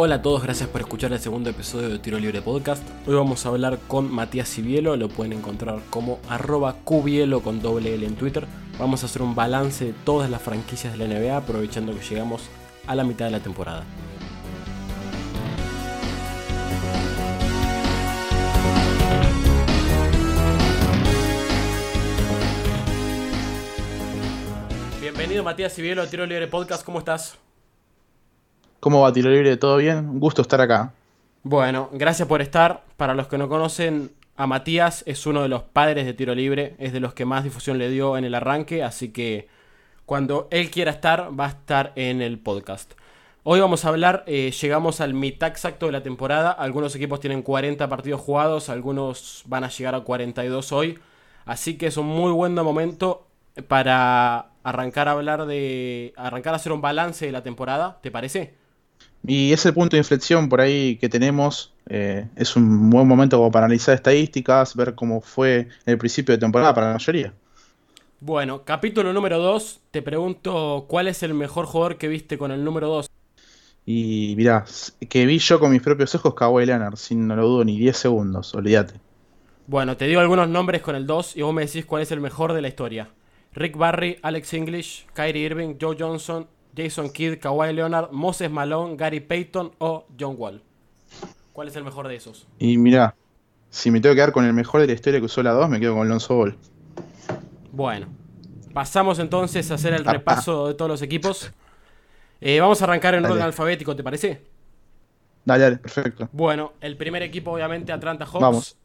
Hola a todos, gracias por escuchar el segundo episodio de Tiro Libre Podcast. Hoy vamos a hablar con Matías Cibielo, lo pueden encontrar como arroba cubielo con doble L en Twitter. Vamos a hacer un balance de todas las franquicias de la NBA aprovechando que llegamos a la mitad de la temporada. Bienvenido Matías Cibielo a Tiro Libre Podcast, ¿cómo estás? ¿Cómo va Tiro Libre? ¿Todo bien? Un gusto estar acá. Bueno, gracias por estar. Para los que no conocen, a Matías es uno de los padres de Tiro Libre, es de los que más difusión le dio en el arranque, así que cuando él quiera estar, va a estar en el podcast. Hoy vamos a hablar, eh, llegamos al mitad exacto de la temporada, algunos equipos tienen 40 partidos jugados, algunos van a llegar a 42 hoy, así que es un muy buen momento para arrancar a hablar de, arrancar a hacer un balance de la temporada, ¿te parece? Y ese punto de inflexión por ahí que tenemos eh, es un buen momento como para analizar estadísticas, ver cómo fue el principio de temporada para la mayoría. Bueno, capítulo número 2, te pregunto cuál es el mejor jugador que viste con el número 2. Y mirá, que vi yo con mis propios ojos Kawhi Leonard, sin no lo dudo ni 10 segundos, olvídate. Bueno, te digo algunos nombres con el 2 y vos me decís cuál es el mejor de la historia. Rick Barry, Alex English, Kyrie Irving, Joe Johnson, Jason Kidd, Kawhi Leonard, Moses Malone, Gary Payton o John Wall. ¿Cuál es el mejor de esos? Y mira, si me tengo que quedar con el mejor de la historia que usó la 2, me quedo con Lonzo Ball. Bueno, pasamos entonces a hacer el repaso de todos los equipos. Eh, vamos a arrancar en orden alfabético, ¿te parece? Dale, dale, perfecto. Bueno, el primer equipo, obviamente, Atlanta Hawks. Vamos.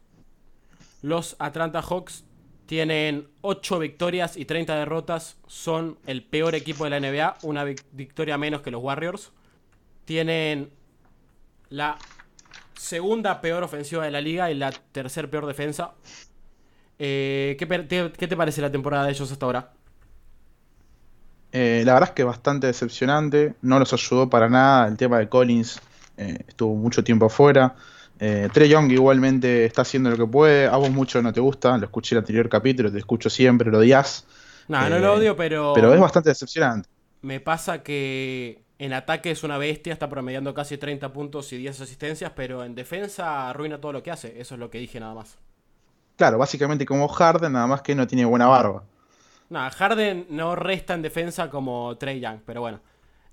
Los Atlanta Hawks tienen 8 victorias y 30 derrotas. Son el peor equipo de la NBA. Una victoria menos que los Warriors. Tienen la segunda peor ofensiva de la liga y la tercer peor defensa. Eh, ¿qué, te, parece la temporada de ellos hasta ahora? Eh, la verdad es que bastante decepcionante. No los ayudó para nada. El tema de Collins eh, estuvo mucho tiempo afuera. Eh, Trey Young igualmente está haciendo lo que puede. A vos mucho no te gusta. Lo escuché en el anterior capítulo, te escucho siempre, lo odias. No, no lo eh, odio, pero. Pero es bastante decepcionante. Me pasa que en ataque es una bestia, está promediando casi 30 puntos y 10 asistencias, pero en defensa arruina todo lo que hace. Eso es lo que dije nada más. Claro, básicamente como Harden, nada más que no tiene buena barba. No, Harden no resta en defensa como Trey Young, pero bueno.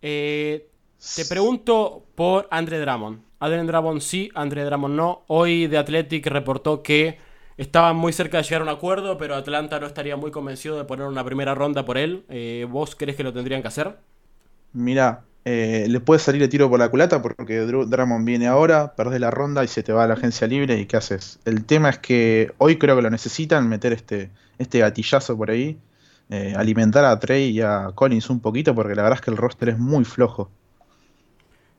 Eh, te pregunto por Andre Drummond. Andre Drummond sí, Andre Drummond no. Hoy The Athletic reportó que estaban muy cerca de llegar a un acuerdo, pero Atlanta no estaría muy convencido de poner una primera ronda por él. Eh, ¿Vos crees que lo tendrían que hacer? Mira, eh, le puede salir el tiro por la culata porque Drummond viene ahora, perdés la ronda y se te va a la agencia libre y ¿qué haces? El tema es que hoy creo que lo necesitan, meter este, este gatillazo por ahí, eh, alimentar a Trey y a Collins un poquito porque la verdad es que el roster es muy flojo.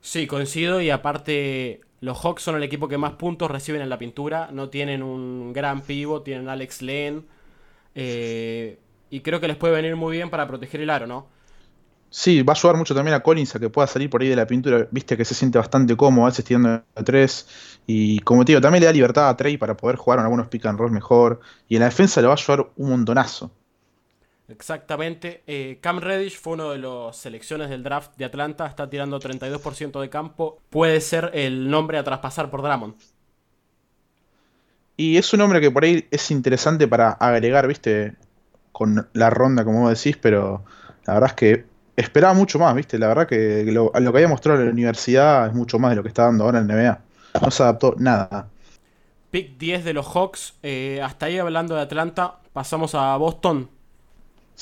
Sí, coincido y aparte los Hawks son el equipo que más puntos reciben en la pintura. No tienen un gran pivo, tienen Alex Len. Eh, y creo que les puede venir muy bien para proteger el aro, ¿no? Sí, va a ayudar mucho también a Collins a que pueda salir por ahí de la pintura. Viste que se siente bastante cómodo, a veces tirando a tres. Y como te digo, también le da libertad a Trey para poder jugar en algunos pick and roll mejor. Y en la defensa le va a ayudar un montonazo. Exactamente. Eh, Cam Reddish fue uno de las selecciones del draft de Atlanta. Está tirando 32% de campo. Puede ser el nombre a traspasar por Drummond. Y es un nombre que por ahí es interesante para agregar, viste, con la ronda, como vos decís, pero la verdad es que esperaba mucho más, viste. La verdad que lo, que había mostrado en la universidad es mucho más de lo que está dando ahora en NBA. No se adaptó nada. Pick 10 de los Hawks. Eh, hasta ahí hablando de Atlanta, pasamos a Boston.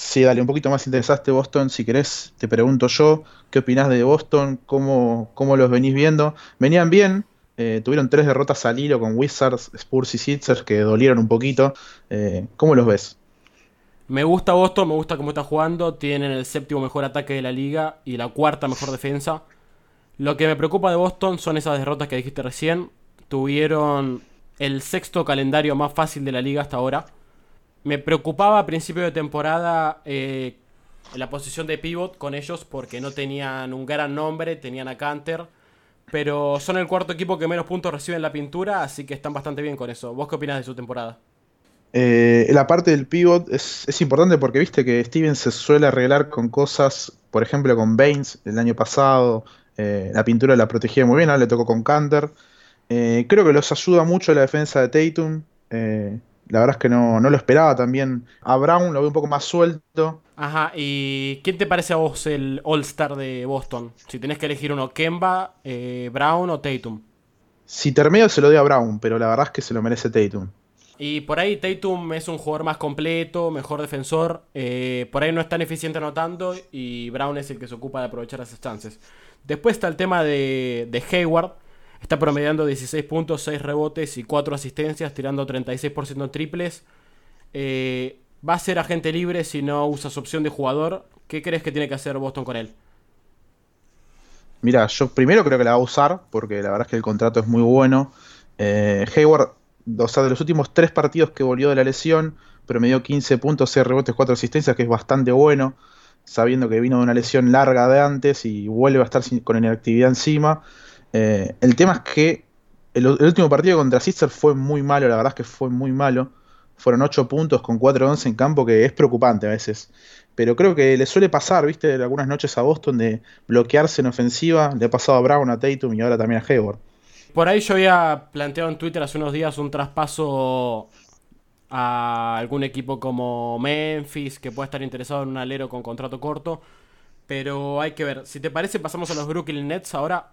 Sí, dale, un poquito más interesante Boston, si querés, te pregunto yo, ¿qué opinás de Boston? ¿Cómo, cómo los venís viendo? Venían bien, eh, tuvieron tres derrotas al hilo con Wizards, Spurs y Sixers que dolieron un poquito. Eh, ¿Cómo los ves? Me gusta Boston, me gusta cómo está jugando, tienen el séptimo mejor ataque de la liga y la cuarta mejor defensa. Lo que me preocupa de Boston son esas derrotas que dijiste recién. Tuvieron el sexto calendario más fácil de la liga hasta ahora me preocupaba a principio de temporada eh, la posición de pivot con ellos porque no tenían un gran nombre, tenían a Canter, pero son el cuarto equipo que menos puntos recibe en la pintura, así que están bastante bien con eso. ¿Vos qué opinás de su temporada? Eh, la parte del pivot es, importante porque viste que Steven se suele arreglar con cosas, por ejemplo con Baines el año pasado, Eh, la pintura la protegía muy bien, ahora le tocó con Canter. Creo que los ayuda mucho la defensa de Tatum. Eh, la verdad es que no, no, lo esperaba también. A Brown lo veo un poco más suelto. Ajá, ¿y quién te parece a vos el All-Star de Boston? Si tenés que elegir uno, Kemba, Brown o Tatum. Si termino se lo doy a Brown, pero la verdad es que se lo merece Tatum. Y por ahí Tatum es un jugador más completo, mejor defensor. Eh, por ahí no es tan eficiente anotando y Brown es el que se ocupa de aprovechar esas chances. Después está el tema de, de Hayward. Está promediando 16 puntos, 6 rebotes y 4 asistencias, tirando 36% en triples. Eh, va a ser agente libre si no usa su opción de jugador. ¿Qué crees que tiene que hacer Boston con él? Mira, yo primero creo que la va a usar, porque la verdad es que el contrato es muy bueno. Eh, Hayward o sea, de los últimos tres partidos que volvió de la lesión, promedió 15 puntos, 6 rebotes, 4 asistencias, que es bastante bueno, sabiendo que vino de una lesión larga de antes y vuelve a estar con inactividad encima. Eh, el tema es que el, último partido contra Sixers fue muy malo, la verdad es que fue muy malo. Fueron 8 puntos con 4-11 en campo, que es preocupante a veces. Pero creo que le suele pasar, viste, algunas noches a Boston de bloquearse en ofensiva. Le ha pasado a Brown, a Tatum y ahora también a Hayward. Por ahí yo había planteado en Twitter hace unos días un traspaso a algún equipo como Memphis que pueda estar interesado en un alero con contrato corto. Pero hay que ver. Si te parece, pasamos a los Brooklyn Nets ahora.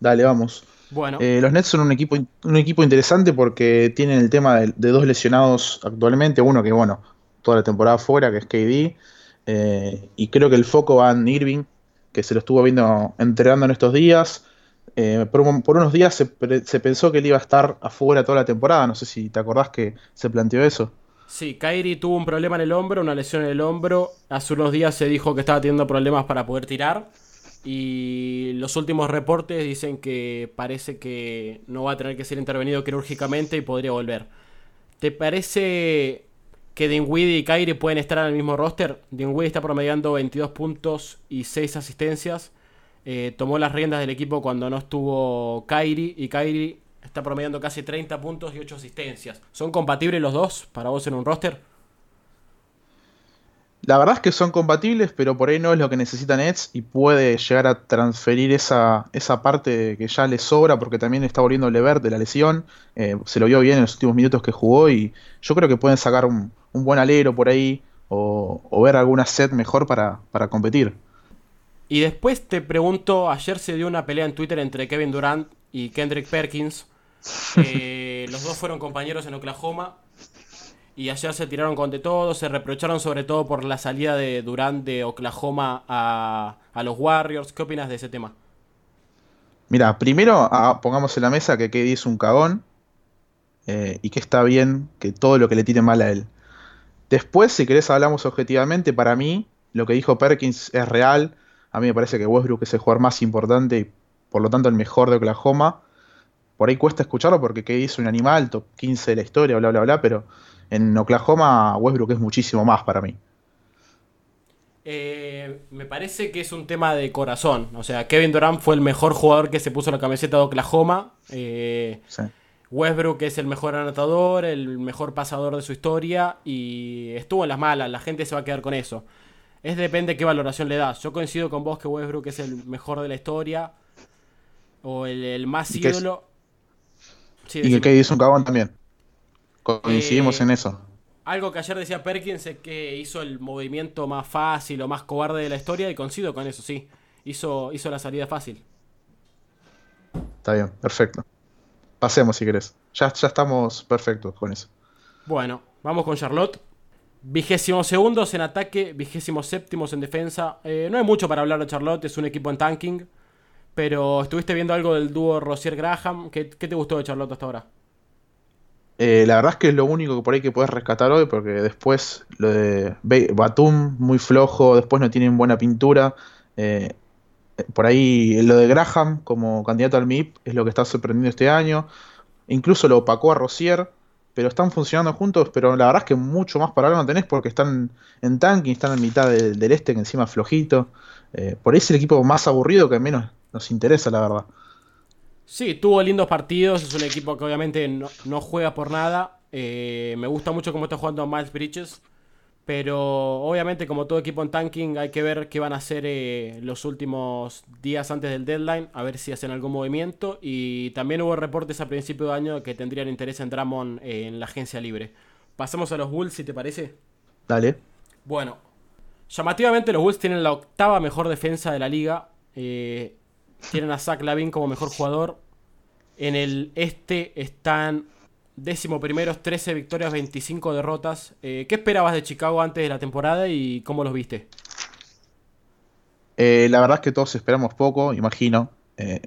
Dale, vamos. Bueno. Eh, los Nets son un equipo, un equipo interesante porque tienen el tema de, dos lesionados actualmente. Uno que, bueno, toda la temporada fuera, que es KD. Eh, y creo que el foco va en Irving, que se lo estuvo viendo entrenando en estos días. Eh, por, unos días se, pensó que él iba a estar afuera toda la temporada. No sé si te acordás que se planteó eso. Sí, Kairi tuvo un problema en el hombro, una lesión en el hombro. Hace unos días se dijo que estaba teniendo problemas para poder tirar. Y los últimos reportes dicen que parece que no va a tener que ser intervenido quirúrgicamente y podría volver. ¿Te parece que Dinwiddie y Kairi pueden estar en el mismo roster? Dinwiddie está promediando 22 puntos y 6 asistencias. Eh, tomó las riendas del equipo cuando no estuvo Kairi y Kairi está promediando casi 30 puntos y 8 asistencias. ¿Son compatibles los dos para vos en un roster? La verdad es que son compatibles, pero por ahí no es lo que necesita Nets y puede llegar a transferir esa, esa parte que ya le sobra porque también está volviendo Levert de la lesión. Eh, se lo vio bien en los últimos minutos que jugó y yo creo que pueden sacar un, buen alero por ahí o, ver alguna set mejor para, para competir. Y después te pregunto, ayer se dio una pelea en Twitter entre Kevin Durant y Kendrick Perkins. Eh, los dos fueron compañeros en Oklahoma. Y ayer se tiraron con de todo, se reprocharon sobre todo por la salida de Durant de Oklahoma a, los Warriors. ¿Qué opinas de ese tema? Mira, primero ah, pongamos en la mesa que KD es un cagón eh, y que está bien que todo lo que le tire mal a él. Después, si querés, hablamos objetivamente. Para mí, lo que dijo Perkins es real. A mí me parece que Westbrook es el jugador más importante y por lo tanto el mejor de Oklahoma. Por ahí cuesta escucharlo porque que hizo un animal, top 15 de la historia, bla, bla, bla, pero en Oklahoma Westbrook es muchísimo más para mí. Eh, me parece que es un tema de corazón. O sea, Kevin Durant fue el mejor jugador que se puso la camiseta de Oklahoma. Eh, Westbrook es el mejor anotador, el mejor pasador de su historia y estuvo en las malas. La gente se va a quedar con eso. Es depende de qué valoración le das. Yo coincido con vos que Westbrook es el mejor de la historia. O el, más ídolo. y que KD es un cagón también. Coincidimos eh, en eso. Algo que ayer decía Perkins es que hizo el movimiento más fácil o más cobarde de la historia y coincido con eso, sí. Hizo, hizo la salida fácil. Está bien, perfecto. Pasemos si querés. Ya, ya estamos perfectos con eso. Bueno, vamos con Charlotte. Vigésimo segundos en ataque, vigésimo séptimos en defensa. Eh, no hay mucho para hablar de Charlotte, es un equipo en tanking. Pero estuviste viendo algo del dúo Rosier Graham. ¿Qué, te gustó de Charlotte hasta ahora? Eh, la verdad es que es lo único que por ahí que puedes rescatar hoy, porque después lo de Batum, muy flojo, después no tienen buena pintura. Eh, por ahí lo de Graham como candidato al MIP es lo que está sorprendiendo este año. Incluso lo opacó a Rosier pero están funcionando juntos, pero la verdad es que mucho más para no tenés porque están en tanking, están en mitad del, este, que encima flojito. Eh, por ahí es el equipo más aburrido que menos nos interesa, la verdad. Sí, tuvo lindos partidos, es un equipo que obviamente no, juega por nada. Eh, me gusta mucho cómo está jugando Miles Bridges, Pero obviamente como todo equipo en tanking hay que ver qué van a hacer eh, los últimos días antes del deadline, a ver si hacen algún movimiento. Y también hubo reportes a principio de año que tendrían interés en Drummond eh, en la agencia libre. Pasamos a los Bulls, si te parece. Dale. Bueno, llamativamente los Bulls tienen la octava mejor defensa de la liga. Eh, tienen a Zach Lavin como mejor jugador. En el este están décimo primeros, 13 victorias, 25 derrotas. Eh, ¿Qué esperabas de Chicago antes de la temporada y cómo los viste? Eh, la verdad es que todos esperamos poco, imagino. Eh,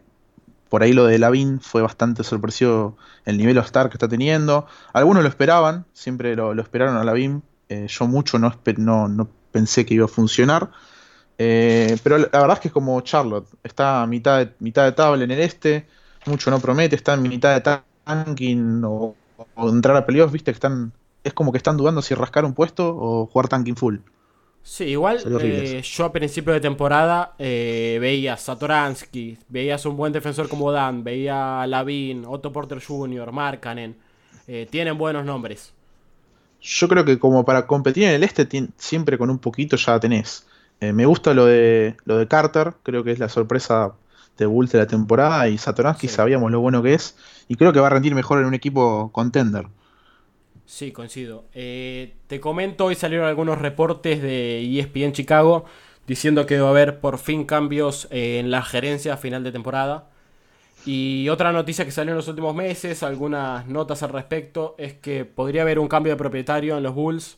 por ahí lo de Lavin fue bastante sorpresivo el nivel Star que está teniendo. Algunos lo esperaban, siempre lo, esperaron a Lavin. yo mucho no, no, pensé que iba a funcionar. Pero la, verdad es que es como Charlotte. Está a mitad de, mitad de tabla en el este. Mucho no promete. Está en mitad de tanking o o entrar a playoffs, viste que están. Es como que están dudando si rascar un puesto o jugar tanking full. Sí, igual eh, yo a principio de temporada eh, veía a Satoransky, veías un buen defensor como Dan, veía a Lavin, Otto Porter Jr., Markanen. Eh, tienen buenos nombres. Yo creo que como para competir en el este siempre con un poquito ya tenés. Me gusta lo de lo de Carter, creo que es la sorpresa de Bulls de la temporada y Satoransky sabíamos lo bueno que es y creo que va a rendir mejor en un equipo contender. Sí, coincido. Eh, te comento, hoy salieron algunos reportes de ESPN Chicago diciendo que va a haber por fin cambios eh, en la gerencia a final de temporada. Y otra noticia que salió en los últimos meses, algunas notas al respecto, es que podría haber un cambio de propietario en los Bulls,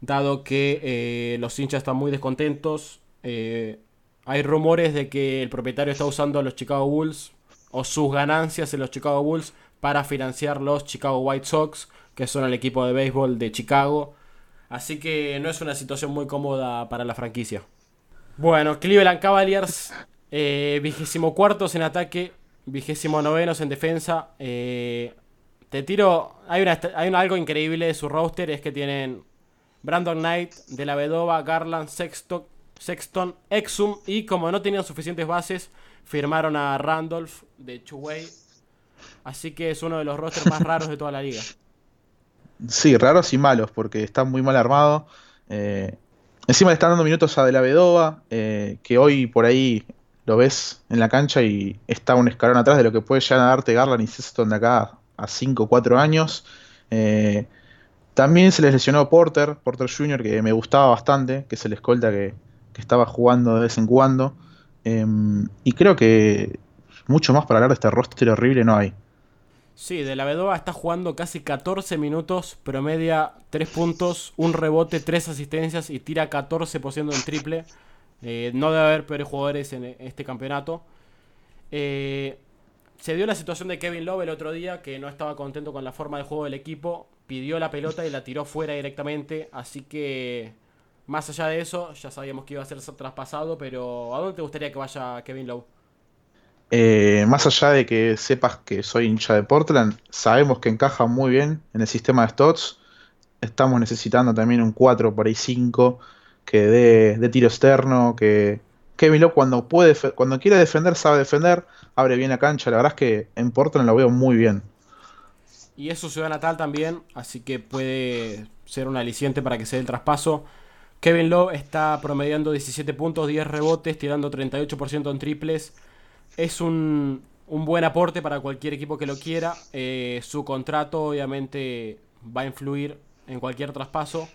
dado que eh, los hinchas están muy descontentos. hay rumores de que el propietario está usando a los Chicago Bulls o sus ganancias en los Chicago Bulls para financiar los Chicago White Sox, que son el equipo de béisbol de Chicago. Así que no es una situación muy cómoda para la franquicia. Bueno, Cleveland Cavaliers, eh, vigésimo cuartos en ataque, vigésimo novenos en defensa. Eh, te tiro, hay, una, hay algo increíble de su roster, es que tienen Brandon Knight, De La Vedova, Garland, Sexton, Sexton, Exum y como no tenían suficientes bases, firmaron a Randolph de Chuway. Así que es uno de los rosters más raros de toda la liga. Sí, raros y malos, porque está muy mal armado. Eh, encima le están dando minutos a De la Vedova, eh, que hoy por ahí lo ves en la cancha y está un escalón atrás de lo que puede ya darte Garland y Sexton de acá a 5 o 4 años. Eh, también se les lesionó Porter, Porter Jr., que me gustaba bastante, que es el escolta que, que estaba jugando de vez en cuando. Em, y creo que mucho más para hablar de este roster horrible no hay. Sí, de la Vedova está jugando casi 14 minutos, promedia 3 puntos, un rebote, 3 asistencias y tira 14% en triple. Eh, no debe haber peores jugadores en este campeonato. Eh, se dio la situación de Kevin Love el otro día, que no estaba contento con la forma de juego del equipo, pidió la pelota y la tiró fuera directamente, así que más allá de eso, ya sabíamos que iba a ser traspasado, pero ¿a dónde te gustaría que vaya Kevin Lowe? Eh, más allá de que sepas que soy hincha de Portland, sabemos que encaja muy bien en el sistema de Stotts. Estamos necesitando también un 4 por ahí 5 que dé tiro externo, que Kevin Lowe cuando quiere defender sabe defender, abre bien la cancha, la verdad es que en Portland lo veo muy bien. Y es su ciudad natal también, así que puede ser un aliciente para que se dé el traspaso. Kevin Love está promediando 17 puntos, 10 rebotes, tirando 38% en triples. Es un, buen aporte para cualquier equipo que lo quiera. Eh, su contrato obviamente va a influir en cualquier traspaso.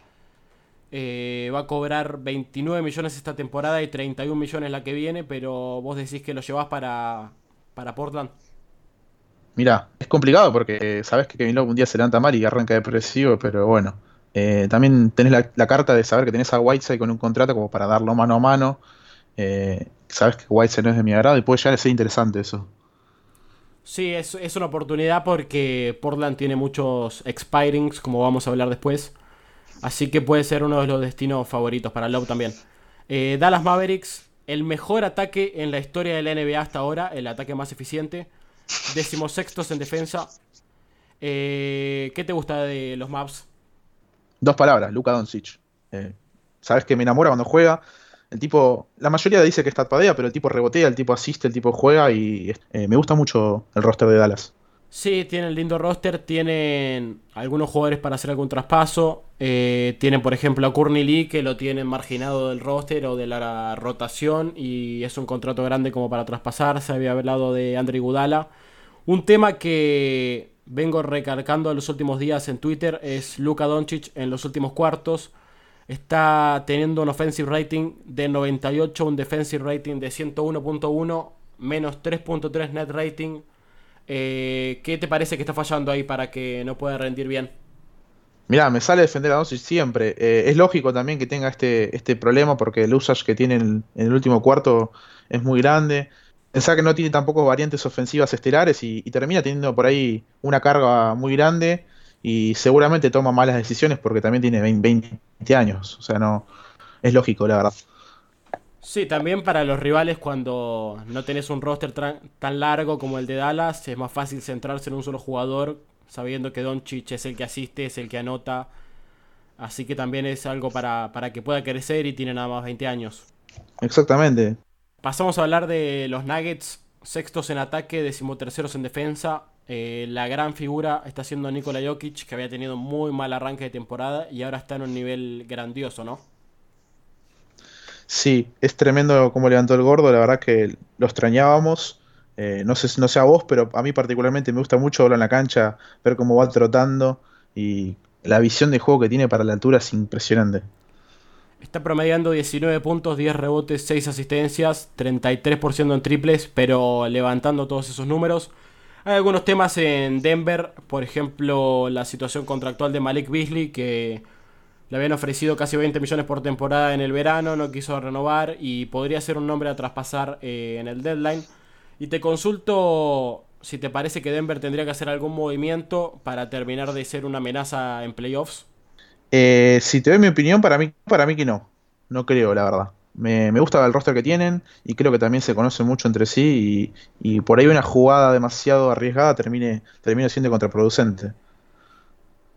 Eh, va a cobrar 29 millones esta temporada y 31 millones la que viene, pero vos decís que lo llevas para, para Portland. Mira, es complicado porque sabes que Kevin Love un día se levanta mal y arranca depresivo, pero bueno, eh, también tenés la, carta de saber que tenés a Whiteside con un contrato como para darlo mano a mano. Eh, sabes que Whiteside no es de mi agrado y puede llegar a ser interesante eso. Sí, es, es una oportunidad porque Portland tiene muchos expirings, como vamos a hablar después. Así que puede ser uno de los destinos favoritos para Love también. Eh, Dallas Mavericks, el mejor ataque en la historia de la NBA hasta ahora, el ataque más eficiente. Decimosextos en defensa. ¿Qué te gusta de los Mavs? Dos palabras, Luka Doncic. Eh, Sabes que me enamora cuando juega. El tipo, la mayoría dice que está padea, pero el tipo rebotea, el tipo asiste, el tipo juega y eh, me gusta mucho el roster de Dallas. Sí, tienen lindo roster, tienen algunos jugadores para hacer algún traspaso. Eh, tienen, por ejemplo, a Courtney Lee, que lo tienen marginado del roster o de la rotación y es un contrato grande como para traspasar. Se había hablado de Andre Gudala. Un tema que vengo recalcando en los últimos días en Twitter es Luka Doncic en los últimos cuartos. Está teniendo un offensive rating de 98, un defensive rating de 101.1, menos 3.3 net rating eh, ¿Qué te parece que está fallando ahí para que no pueda rendir bien? Mirá, me sale defender a Doncic siempre. Eh, es lógico también que tenga este, este problema porque el usage que tiene en, el último cuarto es muy grande. Pensá que no tiene tampoco variantes ofensivas estelares y, termina teniendo por ahí una carga muy grande y seguramente toma malas decisiones porque también tiene 20 años. O sea, no es lógico, la verdad. Sí, también para los rivales cuando no tenés un roster tan largo como el de Dallas, es más fácil centrarse en un solo jugador, sabiendo que Doncic es el que asiste, es el que anota. Así que también es algo para, que pueda crecer y tiene nada más 20 años. Exactamente. Pasamos a hablar de los Nuggets, sextos en ataque, decimoterceros en defensa. Eh, la gran figura está siendo Nikola Jokic, que había tenido muy mal arranque de temporada y ahora está en un nivel grandioso, ¿no? Sí, es tremendo cómo levantó el gordo, la verdad que lo extrañábamos. Eh, no, sé, no sé a vos, pero a mí particularmente me gusta mucho verlo en la cancha, ver cómo va trotando y la visión de juego que tiene para la altura es impresionante. Está promediando 19 puntos, 10 rebotes, 6 asistencias, 33% en triples, pero levantando todos esos números. Hay algunos temas en Denver, por ejemplo, la situación contractual de Malik Beasley, que le habían ofrecido casi 20 millones por temporada en el verano, no quiso renovar y podría ser un nombre a traspasar eh, en el deadline. Y te consulto si te parece que Denver tendría que hacer algún movimiento para terminar de ser una amenaza en playoffs. Eh, si te doy mi opinión, para mí, para mí que no. No creo, la verdad. Me, gusta el roster que tienen y creo que también se conocen mucho entre sí y, por ahí una jugada demasiado arriesgada termine, termine siendo contraproducente.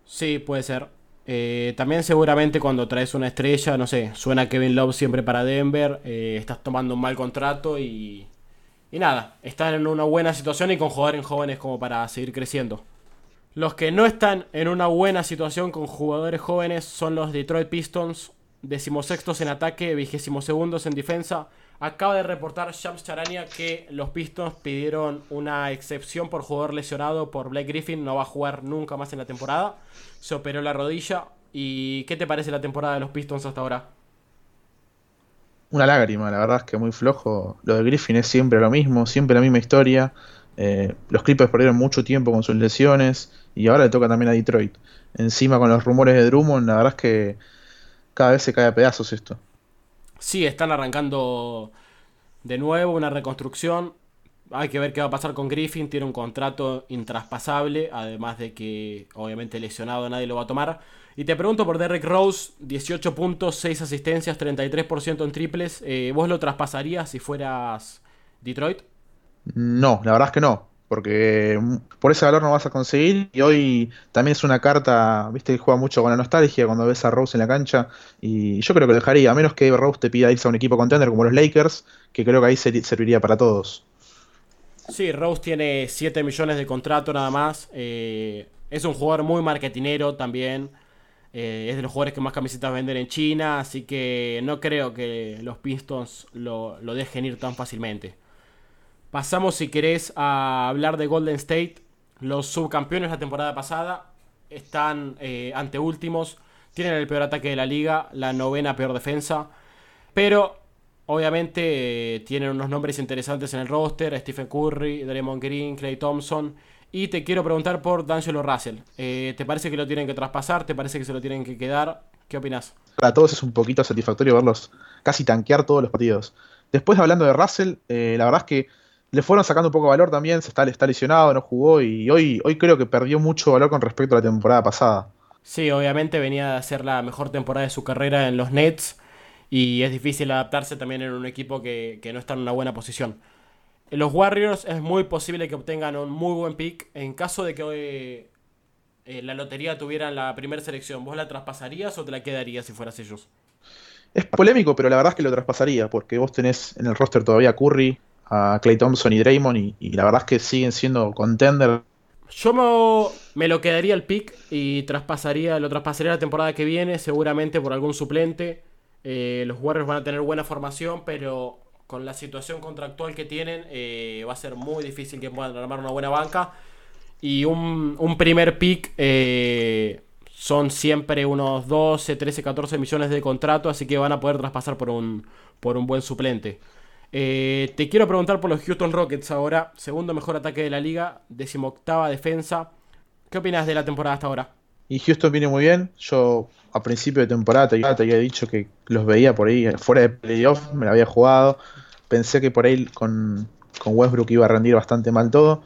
Sí, puede ser. Eh, también seguramente cuando traes una estrella, no sé, suena Kevin Love siempre para Denver, eh, estás tomando un mal contrato y, y nada, están en una buena situación y con jugadores jóvenes como para seguir creciendo. Los que no están en una buena situación con jugadores jóvenes son los Detroit Pistons, decimosextos en ataque, vigésimos segundos en defensa. Acaba de reportar Shams Charania que los Pistons pidieron una excepción por jugador lesionado por Blake Griffin, no va a jugar nunca más en la temporada se operó la rodilla. ¿Y qué te parece la temporada de los Pistons hasta ahora? Una lágrima, la verdad es que muy flojo. Lo de Griffin es siempre lo mismo, siempre la misma historia. Eh, los Clippers perdieron mucho tiempo con sus lesiones y ahora le toca también a Detroit. Encima con los rumores de Drummond, la verdad es que cada vez se cae a pedazos esto. Sí, están arrancando de nuevo una reconstrucción. Hay que ver qué va a pasar con Griffin. Tiene un contrato intraspasable. Además de que, obviamente, lesionado nadie lo va a tomar. Y te pregunto por Derrick Rose: 18 puntos, 6 asistencias, 33% en triples. Eh, ¿Vos lo traspasarías si fueras Detroit? No, la verdad es que no. Porque mm, por ese valor no vas a conseguir. Y hoy también es una carta, viste, que juega mucho con la nostalgia cuando ves a Rose en la cancha. Y yo creo que lo dejaría, a menos que Rose te pida irse a un equipo contender como los Lakers, que creo que ahí serviría para todos. Sí, Rose tiene 7 millones de contrato nada más. Eh, es un jugador muy marketinero también. Eh, es de los jugadores que más camisetas venden en China. Así que no creo que los Pistons lo, dejen ir tan fácilmente. Pasamos, si querés, a hablar de Golden State. Los subcampeones la temporada pasada están eh, ante últimos. Tienen el peor ataque de la liga, la novena peor defensa. Pero Obviamente eh, tienen unos nombres interesantes en el roster, Stephen Curry, Draymond Green, Clay Thompson. Y te quiero preguntar por D'Angelo Russell. Eh, ¿Te parece que lo tienen que traspasar? ¿Te parece que se lo tienen que quedar? ¿Qué opinas? Para todos es un poquito satisfactorio verlos casi tanquear todos los partidos. Después hablando de Russell, la verdad es que le fueron sacando un poco de valor también, se está, está lesionado, no jugó y hoy, hoy creo que perdió mucho valor con respecto a la temporada pasada. Sí, obviamente venía a ser la mejor temporada de su carrera en los Nets y es difícil adaptarse también en un equipo que, no está en una buena posición. En los Warriors es muy posible que obtengan un muy buen pick. En caso de que hoy eh, la lotería tuviera la primera selección, ¿vos la traspasarías o te la quedarías si fueras ellos? Es polémico, pero la verdad es que lo traspasaría, porque vos tenés en el roster todavía Curry, a Clay Thompson y Draymond, y, la verdad es que siguen siendo contender. Yo me, lo quedaría el pick y traspasaría, lo traspasaría la temporada que viene, seguramente por algún suplente. Eh, los Warriors van a tener buena formación, pero con la situación contractual que tienen, eh, va a ser muy difícil que puedan armar una buena banca. Y un, primer pick eh, son siempre unos 12, 13, 14 millones de contrato, así que van a poder traspasar por un, por un buen suplente. Eh, te quiero preguntar por los Houston Rockets ahora, segundo mejor ataque de la liga, decimoctava defensa. ¿Qué opinas de la temporada hasta ahora? Y Houston viene muy bien. Yo a principio de temporada te, había dicho que los veía por ahí fuera de playoff, me la había jugado. Pensé que por ahí con, Westbrook iba a rendir bastante mal todo.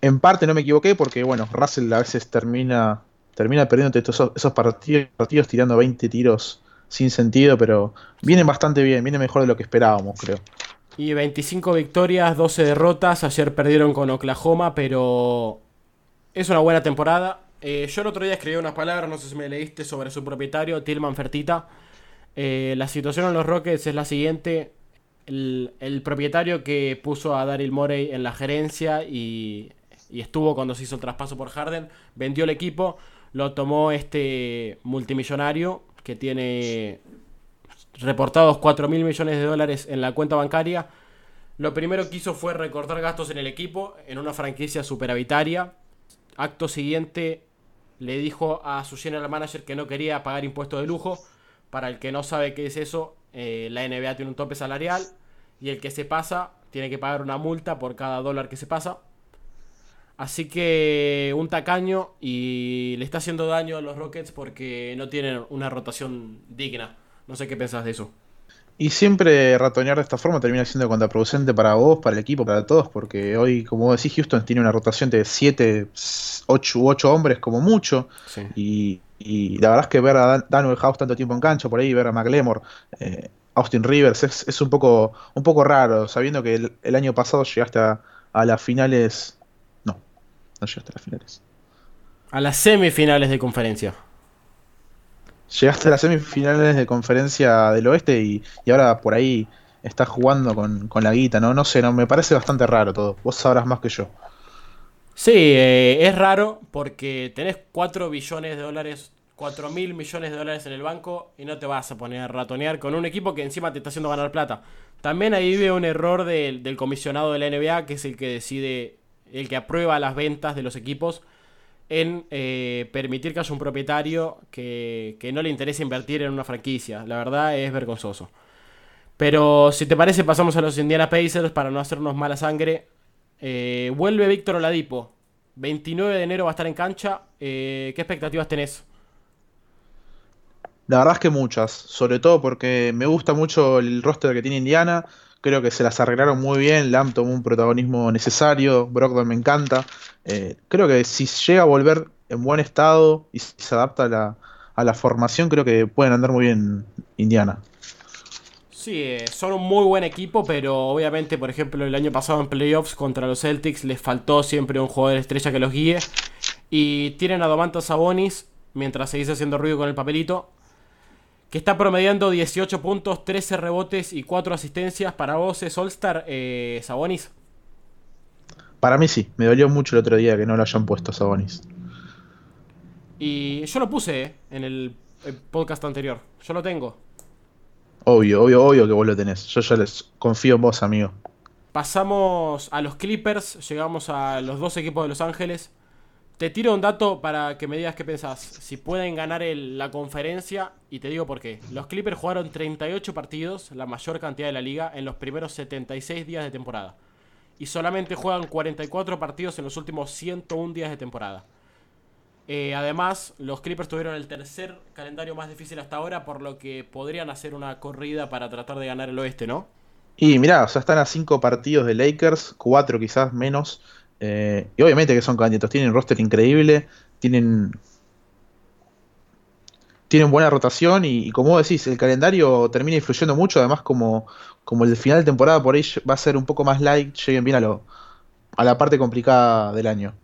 En parte no me equivoqué porque, bueno, Russell a veces termina, termina perdiendo esos, partidos, tirando 20 tiros sin sentido, pero viene bastante bien, viene mejor de lo que esperábamos, creo. Y 25 victorias, 12 derrotas. Ayer perdieron con Oklahoma, pero es una buena temporada. Eh, yo el otro día escribí unas palabras, no sé si me leíste, sobre su propietario, Tillman Fertita. Eh, la situación en los Rockets es la siguiente. El, el, propietario que puso a Daryl Morey en la gerencia y y estuvo cuando se hizo el traspaso por Harden, vendió el equipo, lo tomó este multimillonario que tiene reportados 4 mil millones de dólares en la cuenta bancaria. Lo primero que hizo fue recortar gastos en el equipo, en una franquicia superavitaria. Acto siguiente le dijo a su general manager que no quería pagar impuestos de lujo. Para el que no sabe qué es eso, eh, la NBA tiene un tope salarial y el que se pasa tiene que pagar una multa por cada dólar que se pasa. Así que un tacaño y le está haciendo daño a los Rockets porque no tienen una rotación digna. No sé qué pensás de eso. Y siempre ratonear de esta forma termina siendo contraproducente para vos, para el equipo, para todos, porque hoy, como decís, Houston tiene una rotación de 7, 8 u 8 hombres como mucho. Y, la verdad es que ver a Daniel House tanto tiempo en cancha, por ahí ver a McLemore, eh, Austin Rivers, es, un, poco, un poco raro, sabiendo que el, año pasado llegaste a las finales no llegaste a las finales. A las semifinales de conferencia. Llegaste a las semifinales de conferencia del oeste y, ahora por ahí estás jugando con, la guita, ¿no? No sé, no, me parece bastante raro todo. Vos sabrás más que yo. Sí, eh, es raro porque tenés 4 billones de dólares, 4 mil millones de dólares en el banco y no te vas a poner a ratonear con un equipo que encima te está haciendo ganar plata. También ahí veo un error del comisionado de la NBA, que es el que decide el que aprueba las ventas de los equipos, en eh, permitir que haya un propietario que, no le interese invertir en una franquicia. La verdad es vergonzoso. Pero si te parece, pasamos a los Indiana Pacers para no hacernos mala sangre. Eh, vuelve Víctor Oladipo. 29 de enero va a estar en cancha. Eh, ¿Qué expectativas tenés? La verdad es que muchas, sobre todo porque me gusta mucho el roster que tiene Indiana. Creo que se las arreglaron muy bien. Lam tomó un protagonismo necesario. Brogdon me encanta. Eh, creo que si llega a volver en buen estado y se adapta a la, formación, creo que pueden andar muy bien Indiana. Sí, eh, son un muy buen equipo, pero obviamente, por ejemplo, el año pasado en playoffs contra los Celtics les faltó siempre un jugador estrella que los guíe. Y tienen a Domantas Sabonis, mientras seguís haciendo ruido con el papelito, que está promediando 18 puntos, 13 rebotes y 4 asistencias. Para vos es All-Star, eh, Sabonis. Para mí sí, me dolió mucho el otro día que no lo hayan puesto Sabonis. Y yo lo puse eh, en el, podcast anterior, yo lo tengo. Obvio, obvio, obvio que vos lo tenés. Yo ya les confío en vos, amigo. Pasamos a los Clippers, llegamos a los dos equipos de Los Ángeles. Te tiro un dato para que me digas qué pensás. Si pueden ganar la conferencia, y te digo por qué. Los Clippers jugaron 38 partidos, la mayor cantidad de la liga, en los primeros 76 días de temporada. Y solamente juegan 44 partidos en los últimos 101 días de temporada. Eh, además, los Clippers tuvieron el tercer calendario más difícil hasta ahora, por lo que podrían hacer una corrida para tratar de ganar el oeste, ¿no? Y mirá, o sea, están a 5 partidos de Lakers, 4 quizás menos eh, y obviamente que son candidatos, tienen roster increíble, tienen tienen buena rotación y, como decís, el calendario termina influyendo mucho, además como, como el final de temporada por ahí va a ser un poco más light, lleguen bien a, lo, a la parte complicada del año.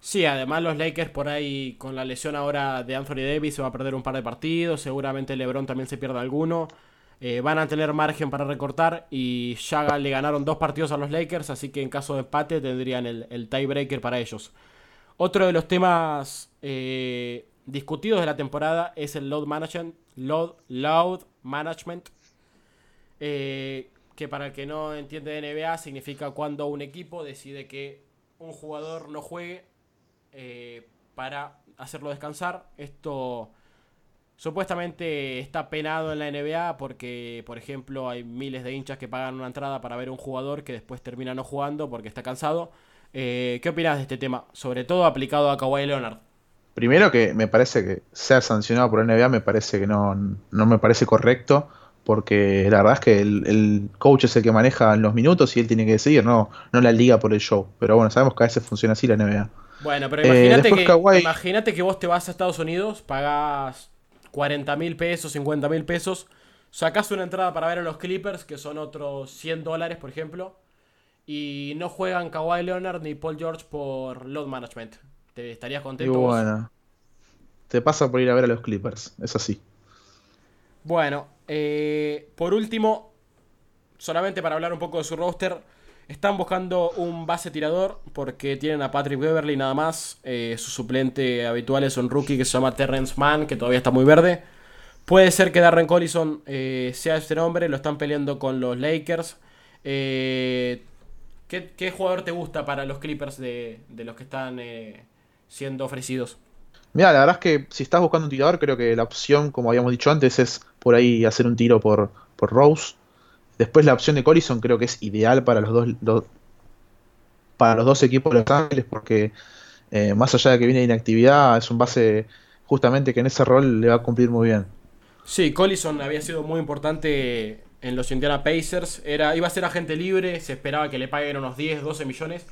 Sí, además los Lakers por ahí con la lesión ahora de Anthony Davis se va a perder un par de partidos, seguramente LeBron también se pierde alguno. Eh, van a tener margen para recortar y ya le ganaron dos partidos a los Lakers, así que en caso de empate tendrían el, tiebreaker para ellos. Otro de los temas eh, discutidos de la temporada es el load management. Load, load management. Eh, que para el que no entiende de NBA significa cuando un equipo decide que un jugador no juegue para hacerlo descansar. Esto supuestamente está penado en la NBA porque, por ejemplo, hay miles de hinchas que pagan una entrada para ver un jugador que después termina no jugando porque está cansado. Eh, ¿Qué opinas de este tema? Sobre todo aplicado a Kawhi Leonard. Primero que me parece que sea sancionado por NBA me parece que no, no me parece correcto porque la verdad es que el, coach es el que maneja los minutos y él tiene que decidir, no, no la liga por el show. Pero bueno, sabemos que a veces funciona así la NBA. Bueno, pero imagínate, eh, que, imagínate que vos te vas a Estados Unidos, pagás 40 mil pesos, 50 mil pesos, sacás una entrada para ver a los Clippers, que son otros 100 dólares, por ejemplo, y no juegan Kawhi Leonard ni Paul George por load management. ¿Te estarías contento? bueno, te pasa por ir a ver a los Clippers, es así. Bueno, eh, por último, solamente para hablar un poco de su roster, están buscando un base tirador porque tienen a Patrick Beverly nada más. Eh, su suplente habitual es un rookie que se llama Terrence Mann, que todavía está muy verde. Puede ser que Darren Collison eh, sea este nombre, lo están peleando con los Lakers. ¿qué, jugador te gusta para los Clippers de, de los que están siendo ofrecidos? Mira, la verdad es que si estás buscando un tirador, creo que la opción, como habíamos dicho antes, es por ahí hacer un tiro por, por Rose. Después la opción de Collison creo que es ideal para los dos, para los dos equipos de Los Ángeles porque eh, más allá de que viene de inactividad es un base justamente que en ese rol le va a cumplir muy bien. Sí, Collison había sido muy importante en los Indiana Pacers, era, iba a ser agente libre, se esperaba que le paguen unos 10, 12 millones,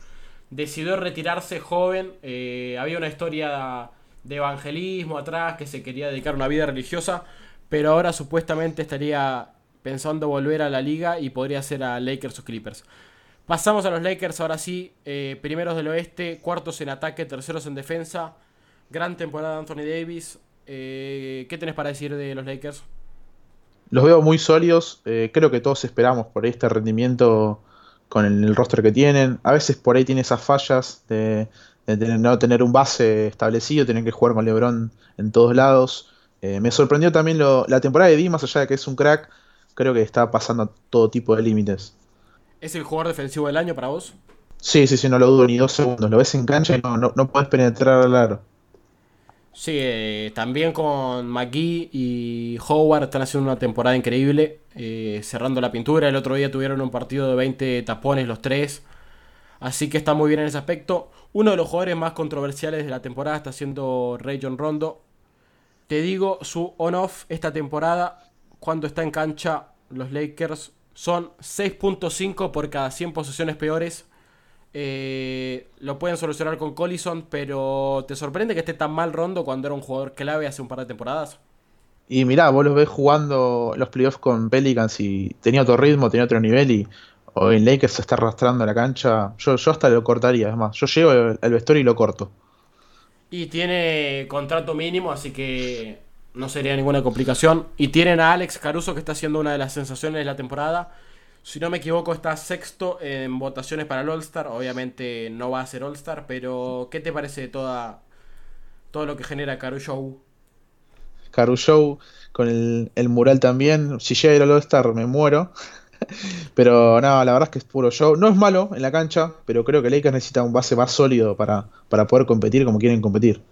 decidió retirarse joven, eh, había una historia de evangelismo atrás, que se quería dedicar a una vida religiosa, pero ahora supuestamente estaría pensando volver a la liga y podría ser a Lakers o Clippers. Pasamos a los Lakers, ahora sí, eh, primeros del oeste, cuartos en ataque, terceros en defensa. Gran temporada de Anthony Davis. Eh, ¿Qué tenés para decir de los Lakers? Los veo muy sólidos, eh, creo que todos esperamos por este rendimiento con el, roster que tienen. A veces por ahí tiene esas fallas de, no tener un base establecido, tienen que jugar con LeBron en todos lados. Me sorprendió también la temporada de Di, más allá de que es un crack, creo que está pasando todo tipo de límites. ¿Es el jugador defensivo del año para vos? Sí, sí, sí, no lo dudo ni dos segundos. Lo ves en cancha y no, no, puedes penetrar al aro. Sí, eh, también con McGee y Howard están haciendo una temporada increíble, eh, cerrando la pintura. El otro día tuvieron un partido de 20 tapones los tres. Así que está muy bien en ese aspecto. Uno de los jugadores más controversiales de la temporada está siendo Ray John Rondo. Te digo, su on-off esta temporada, cuando está en cancha, los Lakers son 6.5 por cada 100 posiciones peores. Eh, lo pueden solucionar con Collison, pero ¿te sorprende que esté tan mal Rondo cuando era un jugador clave hace un par de temporadas? Y mirá, vos los ves jugando los playoffs con Pelicans y tenía otro ritmo, tenía otro nivel y o en Lakers se está arrastrando a la cancha, yo, yo hasta lo cortaría, es más, yo llego al vestuario y lo corto. Y tiene contrato mínimo, así que no sería ninguna complicación. Y tienen a Alex Caruso, que está siendo una de las sensaciones de la temporada. Si no me equivoco, está sexto en votaciones para el All-Star. Obviamente no va a ser All-Star, pero ¿qué te parece toda, todo lo que genera Caruso? Caruso con el, el mural también. Si llega al All-Star me muero. pero nada, la verdad es que es puro show. No es malo en la cancha, pero creo que Lakers necesita un base más sólido para, para poder competir como quieren competir.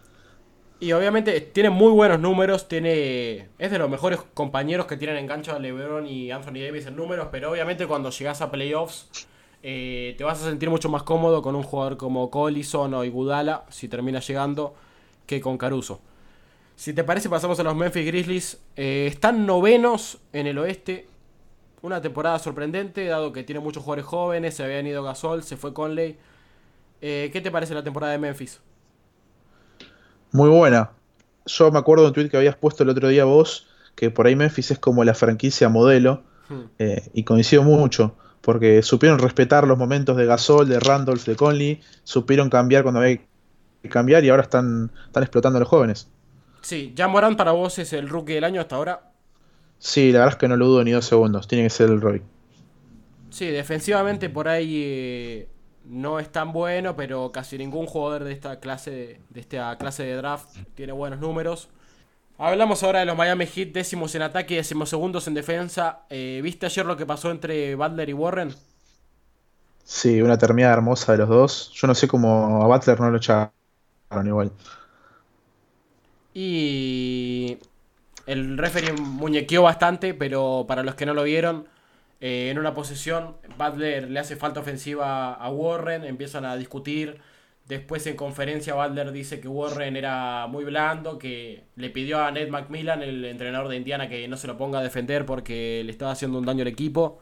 Y obviamente tiene muy buenos números, tiene es de los mejores compañeros que tienen en cancha LeBron y Anthony Davis en números, pero obviamente cuando llegas a playoffs eh, te vas a sentir mucho más cómodo con un jugador como Collison o Igudala, si termina llegando, que con Caruso. Si te parece, pasamos a los Memphis Grizzlies. Eh, están novenos en el oeste, una temporada sorprendente, dado que tiene muchos jugadores jóvenes, se habían ido Gasol, se fue Conley. Eh, ¿Qué te parece la temporada de Memphis? Muy buena. Yo me acuerdo de un tweet que habías puesto el otro día vos, que por ahí Memphis es como la franquicia modelo, hmm. eh, y coincido mucho, porque supieron respetar los momentos de Gasol, de Randolph, de Conley, supieron cambiar cuando había que cambiar y ahora están, están explotando a los jóvenes. Sí, Jan Morán para vos es el rookie del año hasta ahora. Sí, la verdad es que no lo dudo ni dos segundos. Tiene que ser el Roy. Sí, defensivamente por ahí eh, no es tan bueno, pero casi ningún jugador de esta clase de, esta clase de draft tiene buenos números. Hablamos ahora de los Miami Heat, décimos en ataque y décimos segundos en defensa. Eh, ¿Viste ayer lo que pasó entre Butler y Warren? Sí, una terminada hermosa de los dos. Yo no sé cómo a Butler no lo echaron igual. Y el referee muñequeó bastante, pero para los que no lo vieron, eh, en una posesión, Butler le hace falta ofensiva a Warren, empiezan a discutir. Después en conferencia Butler dice que Warren era muy blando, que le pidió a Ned McMillan, el entrenador de Indiana, que no se lo ponga a defender porque le estaba haciendo un daño al equipo.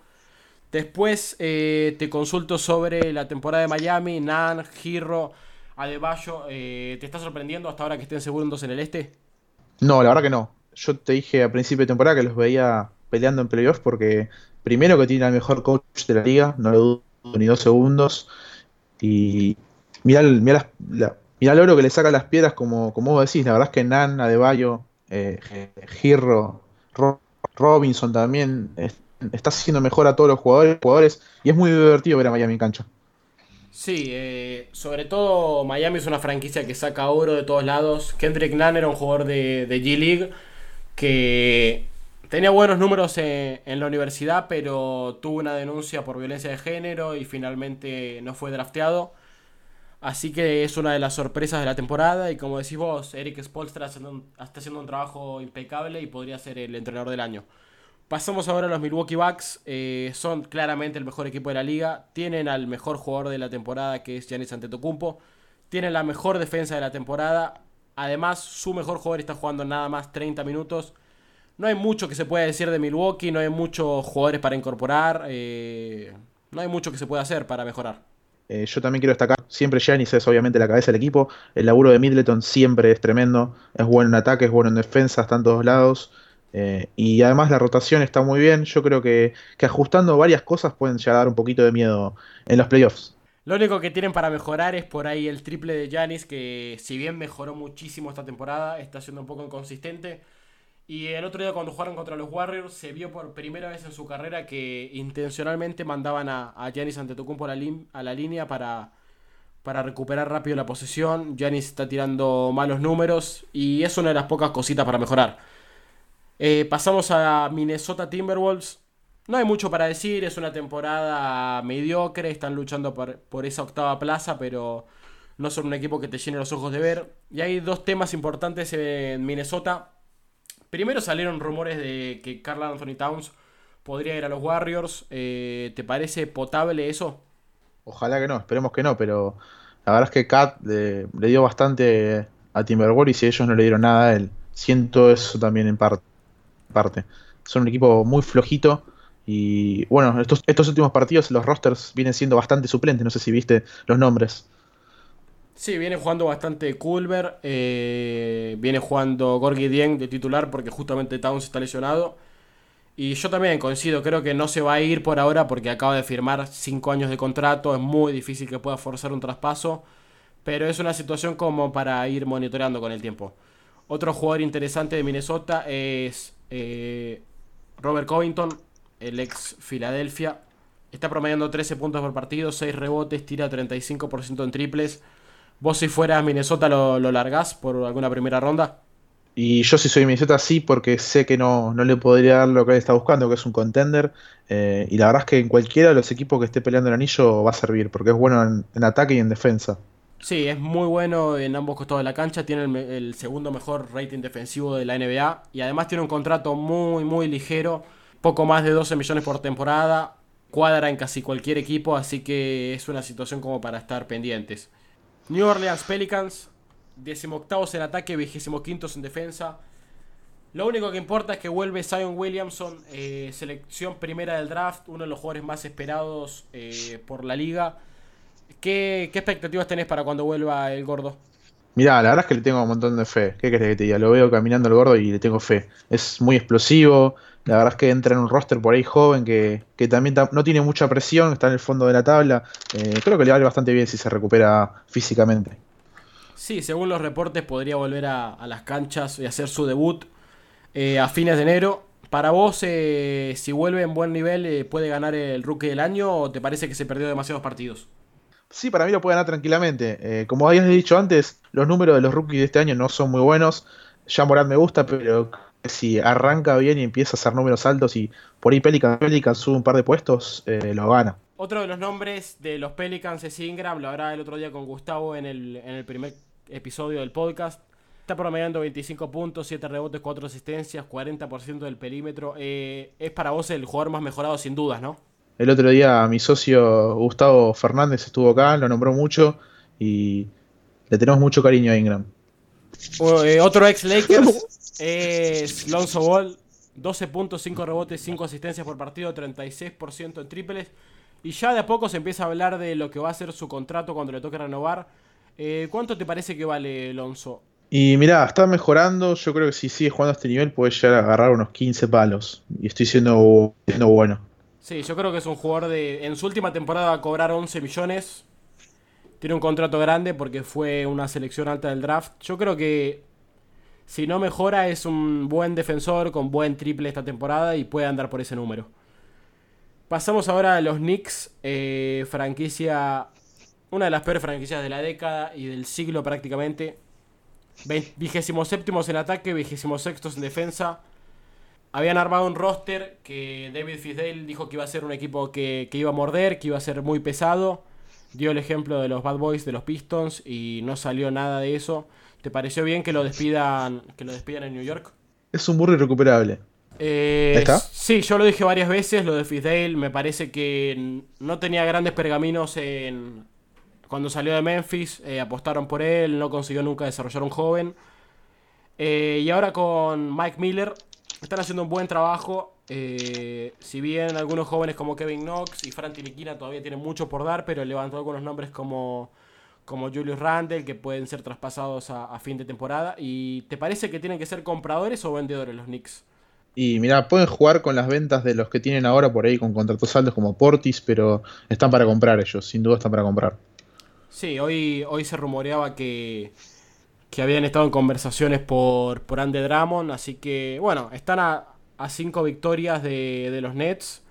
Después eh, te consulto sobre la temporada de Miami, Nan, Giro, Adebayo. Eh, ¿Te está sorprendiendo hasta ahora que estén segundos en el este? No, la verdad que no. Yo te dije a principio de temporada que los veía peleando en playoffs porque primero que tiene al mejor coach de la liga, no lo dudo ni dos segundos. Y mira el oro que le saca las piedras, como, como vos decís. La verdad es que Nan, Adebayo, eh, Girro, Robinson también está haciendo mejor a todos los jugadores, jugadores y es muy divertido ver a Miami en cancha. Sí, eh, sobre todo Miami es una franquicia que saca oro de todos lados. Kendrick Nunn era un jugador de, de G League que Tenía buenos números en, la universidad, pero tuvo una denuncia por violencia de género y finalmente no fue drafteado. Así que es una de las sorpresas de la temporada y como decís vos, Eric Spolstra está haciendo un trabajo impecable y podría ser el entrenador del año. Pasamos ahora a los Milwaukee Bucks. Eh, son claramente el mejor equipo de la liga. Tienen al mejor jugador de la temporada que es Giannis Antetokounmpo. Tienen la mejor defensa de la temporada. Además, su mejor jugador está jugando nada más 30 minutos no hay mucho que se pueda decir de Milwaukee, no hay muchos jugadores para incorporar, eh, no hay mucho que se pueda hacer para mejorar. Eh, yo también quiero destacar, siempre Giannis es obviamente la cabeza del equipo, el laburo de Middleton siempre es tremendo, es bueno en ataque, es bueno en defensa, está en todos lados, eh, y además la rotación está muy bien, yo creo que, que ajustando varias cosas pueden llegar a dar un poquito de miedo en los playoffs. Lo único que tienen para mejorar es por ahí el triple de Giannis, que si bien mejoró muchísimo esta temporada, está siendo un poco inconsistente y el otro día cuando jugaron contra los Warriors se vio por primera vez en su carrera que intencionalmente mandaban a, a Giannis Antetokounmpo a la, a la línea para, para recuperar rápido la posesión. Giannis está tirando malos números y es una de las pocas cositas para mejorar. Eh, pasamos a Minnesota Timberwolves. No hay mucho para decir, es una temporada mediocre, están luchando por, por esa octava plaza, pero no son un equipo que te llene los ojos de ver. Y hay dos temas importantes en Minnesota. Primero salieron rumores de que Carl Anthony Towns podría ir a los Warriors. Eh, ¿Te parece potable eso? Ojalá que no, esperemos que no, pero la verdad es que Kat le, dio bastante a Timberwolves y ellos no le dieron nada a él. Siento eso también en parte. Son un equipo muy flojito y bueno, estos, estos últimos partidos los rosters vienen siendo bastante suplentes, no sé si viste los nombres. Sí, viene jugando bastante Culver. Eh, viene jugando Gorgi Dien de titular porque justamente Towns está lesionado. Y yo también coincido, creo que no se va a ir por ahora porque acaba de firmar 5 años de contrato. Es muy difícil que pueda forzar un traspaso. Pero es una situación como para ir monitoreando con el tiempo. Otro jugador interesante de Minnesota es eh, Robert Covington, el ex Filadelfia. Está promediando 13 puntos por partido, 6 rebotes, tira 35% en triples. ¿Vos si fueras Minnesota lo, lo largás por alguna primera ronda? Y yo si soy Minnesota sí, porque sé que no, no le podría dar lo que él está buscando, que es un contender. Eh, y la verdad es que en cualquiera de los equipos que esté peleando el anillo va a servir, porque es bueno en, ataque y en defensa. Sí, es muy bueno en ambos costados de la cancha, tiene el, el, segundo mejor rating defensivo de la NBA y además tiene un contrato muy, muy ligero, poco más de 12 millones por temporada, cuadra en casi cualquier equipo, así que es una situación como para estar pendientes. New Orleans Pelicans, 18 en ataque, 25 en defensa. Lo único que importa es que vuelve Zion Williamson, eh, selección primera del draft, uno de los jugadores más esperados eh, por la liga. ¿Qué, expectativas tenés para cuando vuelva el gordo? Mirá, la verdad es que le tengo un montón de fe. ¿Qué querés que te diga? Lo veo caminando el gordo y le tengo fe. Es muy explosivo. La verdad es que entra en un roster por ahí joven que, también no tiene mucha presión, está en el fondo de la tabla. Eh, creo que le vale bastante bien si se recupera físicamente. Sí, según los reportes podría volver a, las canchas y hacer su debut eh, a fines de enero. Para vos, eh, si vuelve en buen nivel, ¿puede ganar el rookie del año o te parece que se perdió demasiados partidos? Sí, para mí lo puede ganar tranquilamente. Eh, como habías dicho antes, los números de los rookies de este año no son muy buenos. Ya me gusta, pero si arranca bien y empieza a hacer números altos y por ahí Pelican, sube un par de puestos, eh, lo gana. Otro de los nombres de los Pelicans es Ingram, lo hará el otro día con Gustavo en el, en el primer episodio del podcast. Está promediando 25 puntos, 7 rebotes, 4 asistencias, 40% del perímetro. Eh, es para vos el jugador más mejorado sin dudas, ¿no? El otro día mi socio Gustavo Fernández estuvo acá, lo nombró mucho y le tenemos mucho cariño a Ingram. Eh, otro ex Lakers es Lonzo Ball, 12 puntos, 5 rebotes, 5 asistencias por partido, 36% en triples. Y ya de a poco se empieza a hablar de lo que va a ser su contrato cuando le toque renovar. Eh, ¿Cuánto te parece que vale Lonzo? Y mirá, está mejorando. Yo creo que si sigue jugando a este nivel puede llegar a agarrar unos 15 palos. Y estoy siendo, siendo bueno. Sí, yo creo que es un jugador de. En su última temporada va a cobrar 11 millones. Tiene un contrato grande porque fue una selección alta del draft. Yo creo que si no mejora es un buen defensor con buen triple esta temporada y puede andar por ese número. Pasamos ahora a los Knicks, eh, franquicia, una de las peores franquicias de la década y del siglo prácticamente. Vigésimo séptimos en ataque, vigésimo sextos en defensa habían armado un roster que David Fisdale dijo que iba a ser un equipo que, iba a morder, que iba a ser muy pesado. Dio el ejemplo de los Bad Boys de los Pistons y no salió nada de eso. ¿Te pareció bien que lo despidan, que lo despidan en New York? Es un burro irrecuperable. Eh, ¿Está? Sí, yo lo dije varias veces, lo de Fisdale. Me parece que no tenía grandes pergaminos en, cuando salió de Memphis. Eh, apostaron por él, no consiguió nunca desarrollar un joven. Eh, y ahora con Mike Miller están haciendo un buen trabajo. Eh, si bien algunos jóvenes como Kevin Knox y Fran Tiliquina todavía tienen mucho por dar, pero levantó algunos nombres como, como Julius Randle que pueden ser traspasados a, fin de temporada. ¿Y te parece que tienen que ser compradores o vendedores los Knicks? Y mira, pueden jugar con las ventas de los que tienen ahora por ahí con contratos altos como Portis, pero están para comprar ellos, sin duda están para comprar. Sí, hoy, hoy se rumoreaba que que habían estado en conversaciones por, por Andy Drummond. Así que, bueno, están a, a cinco victorias de, los Nets.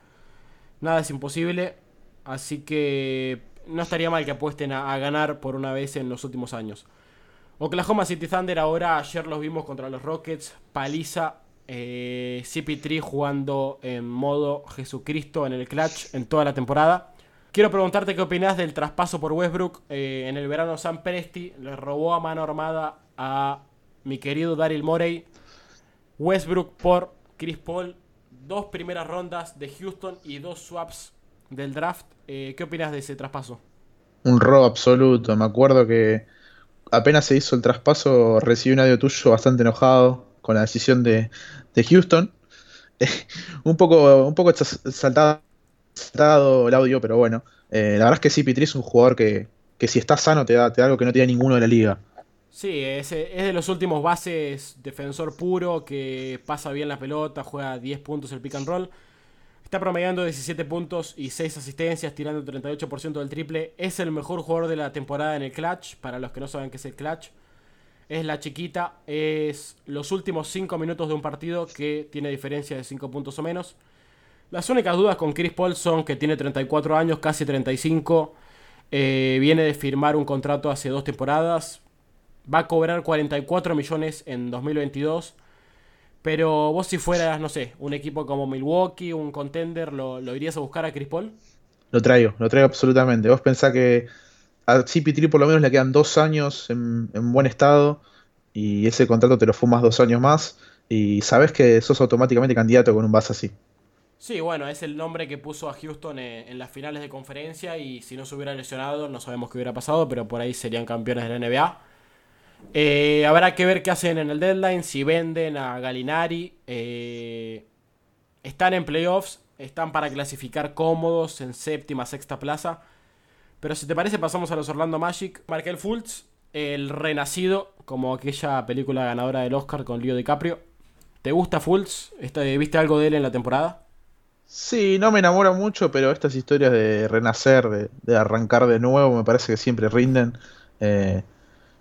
Nada es imposible. Así que no estaría mal que apuesten a, ganar por una vez en los últimos años. Oklahoma City Thunder ahora, ayer los vimos contra los Rockets. Paliza. Eh, CP3 jugando en modo Jesucristo en el clutch en toda la temporada. Quiero preguntarte qué opinas del traspaso por Westbrook. Eh, en el verano Sam Presti le robó a mano armada a mi querido Daryl Morey. Westbrook por Chris Paul. Dos primeras rondas de Houston y dos swaps del draft. Eh, ¿Qué opinas de ese traspaso? Un robo absoluto. Me acuerdo que apenas se hizo el traspaso recibí un audio tuyo bastante enojado con la decisión de, Houston. un poco, un poco saltado el audio, pero bueno. Eh, la verdad es que sí, Pitri es un jugador que, si está sano te da, te algo que no tiene ninguno de la liga. Sí, es, es, de los últimos bases, defensor puro, que pasa bien la pelota, juega 10 puntos el pick and roll. Está promediando 17 puntos y 6 asistencias, tirando el 38% del triple. Es el mejor jugador de la temporada en el clutch, para los que no saben qué es el clutch. Es la chiquita, es los últimos 5 minutos de un partido que tiene diferencia de 5 puntos o menos. Las únicas dudas con Chris Paul son que tiene 34 años, casi 35. Eh, viene de firmar un contrato hace dos temporadas. Va a cobrar 44 millones en 2022. Pero vos si fueras, no sé, un equipo como Milwaukee, un contender, ¿lo, irías a buscar a Chris Paul? Lo traigo, lo traigo absolutamente. Vos pensás que a CP3 por lo menos le quedan dos años en, en, buen estado y ese contrato te lo fumas dos años más y sabes que sos automáticamente candidato con un base así. Sí, bueno, es el nombre que puso a Houston en, las finales de conferencia y si no se hubiera lesionado no sabemos qué hubiera pasado, pero por ahí serían campeones de la NBA. Eh, habrá que ver qué hacen en el deadline, si venden a Galinari. Eh, están en playoffs, están para clasificar cómodos en séptima, sexta plaza. Pero si te parece pasamos a los Orlando Magic. Markel Fultz, el renacido, como aquella película ganadora del Oscar con Leo DiCaprio. ¿Te gusta Fultz? ¿Viste algo de él en la temporada? Sí, no me enamora mucho, pero estas historias de renacer, de, arrancar de nuevo, me parece que siempre rinden. Eh,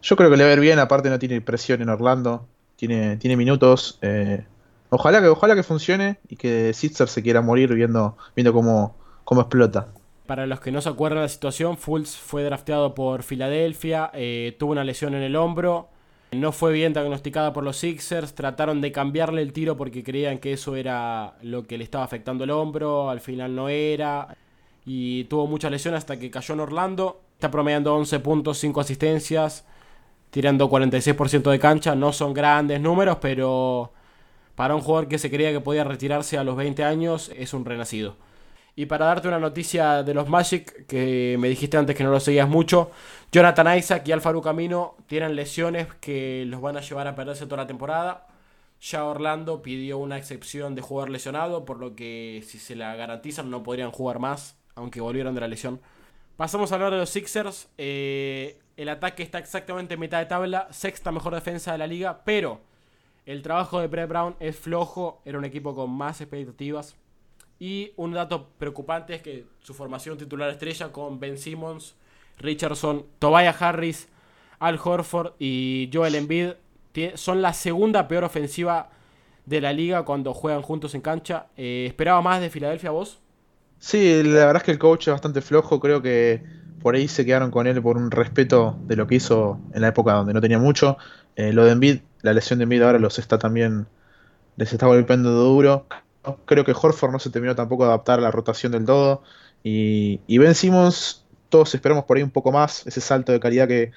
yo creo que le va a ir bien, aparte no tiene presión en Orlando, tiene, tiene minutos. Eh, ojalá, que, ojalá que funcione y que Sitzer se quiera morir viendo, viendo cómo, cómo explota. Para los que no se acuerdan de la situación, Fultz fue drafteado por Filadelfia, eh, tuvo una lesión en el hombro, no fue bien diagnosticada por los Sixers, trataron de cambiarle el tiro porque creían que eso era lo que le estaba afectando el hombro, al final no era, y tuvo mucha lesión hasta que cayó en Orlando, está promediando 11 puntos, 5 asistencias, tirando 46% de cancha, no son grandes números, pero para un jugador que se creía que podía retirarse a los 20 años es un renacido. Y para darte una noticia de los Magic, que me dijiste antes que no lo seguías mucho, Jonathan Isaac y Alfaru Camino tienen lesiones que los van a llevar a perderse toda la temporada. Ya Orlando pidió una excepción de jugador lesionado, por lo que si se la garantizan no podrían jugar más, aunque volvieron de la lesión. Pasamos a hablar de los Sixers. Eh, el ataque está exactamente en mitad de tabla, sexta mejor defensa de la liga, pero el trabajo de Brett Brown es flojo, era un equipo con más expectativas. Y un dato preocupante es que su formación titular estrella con Ben Simmons, Richardson, Tobias Harris, Al Horford y Joel Embiid son la segunda peor ofensiva de la liga cuando juegan juntos en cancha. Eh, ¿Esperaba más de Filadelfia vos? Sí, la verdad es que el coach es bastante flojo. Creo que por ahí se quedaron con él por un respeto de lo que hizo en la época donde no tenía mucho. Eh, lo de Embiid, la lesión de Embiid ahora los está también, les está golpeando duro. Creo que Horford no se terminó tampoco de adaptar a la rotación del todo. Y, y Ben Simmons, esperamos por ahí un poco más, ese salto de calidad que,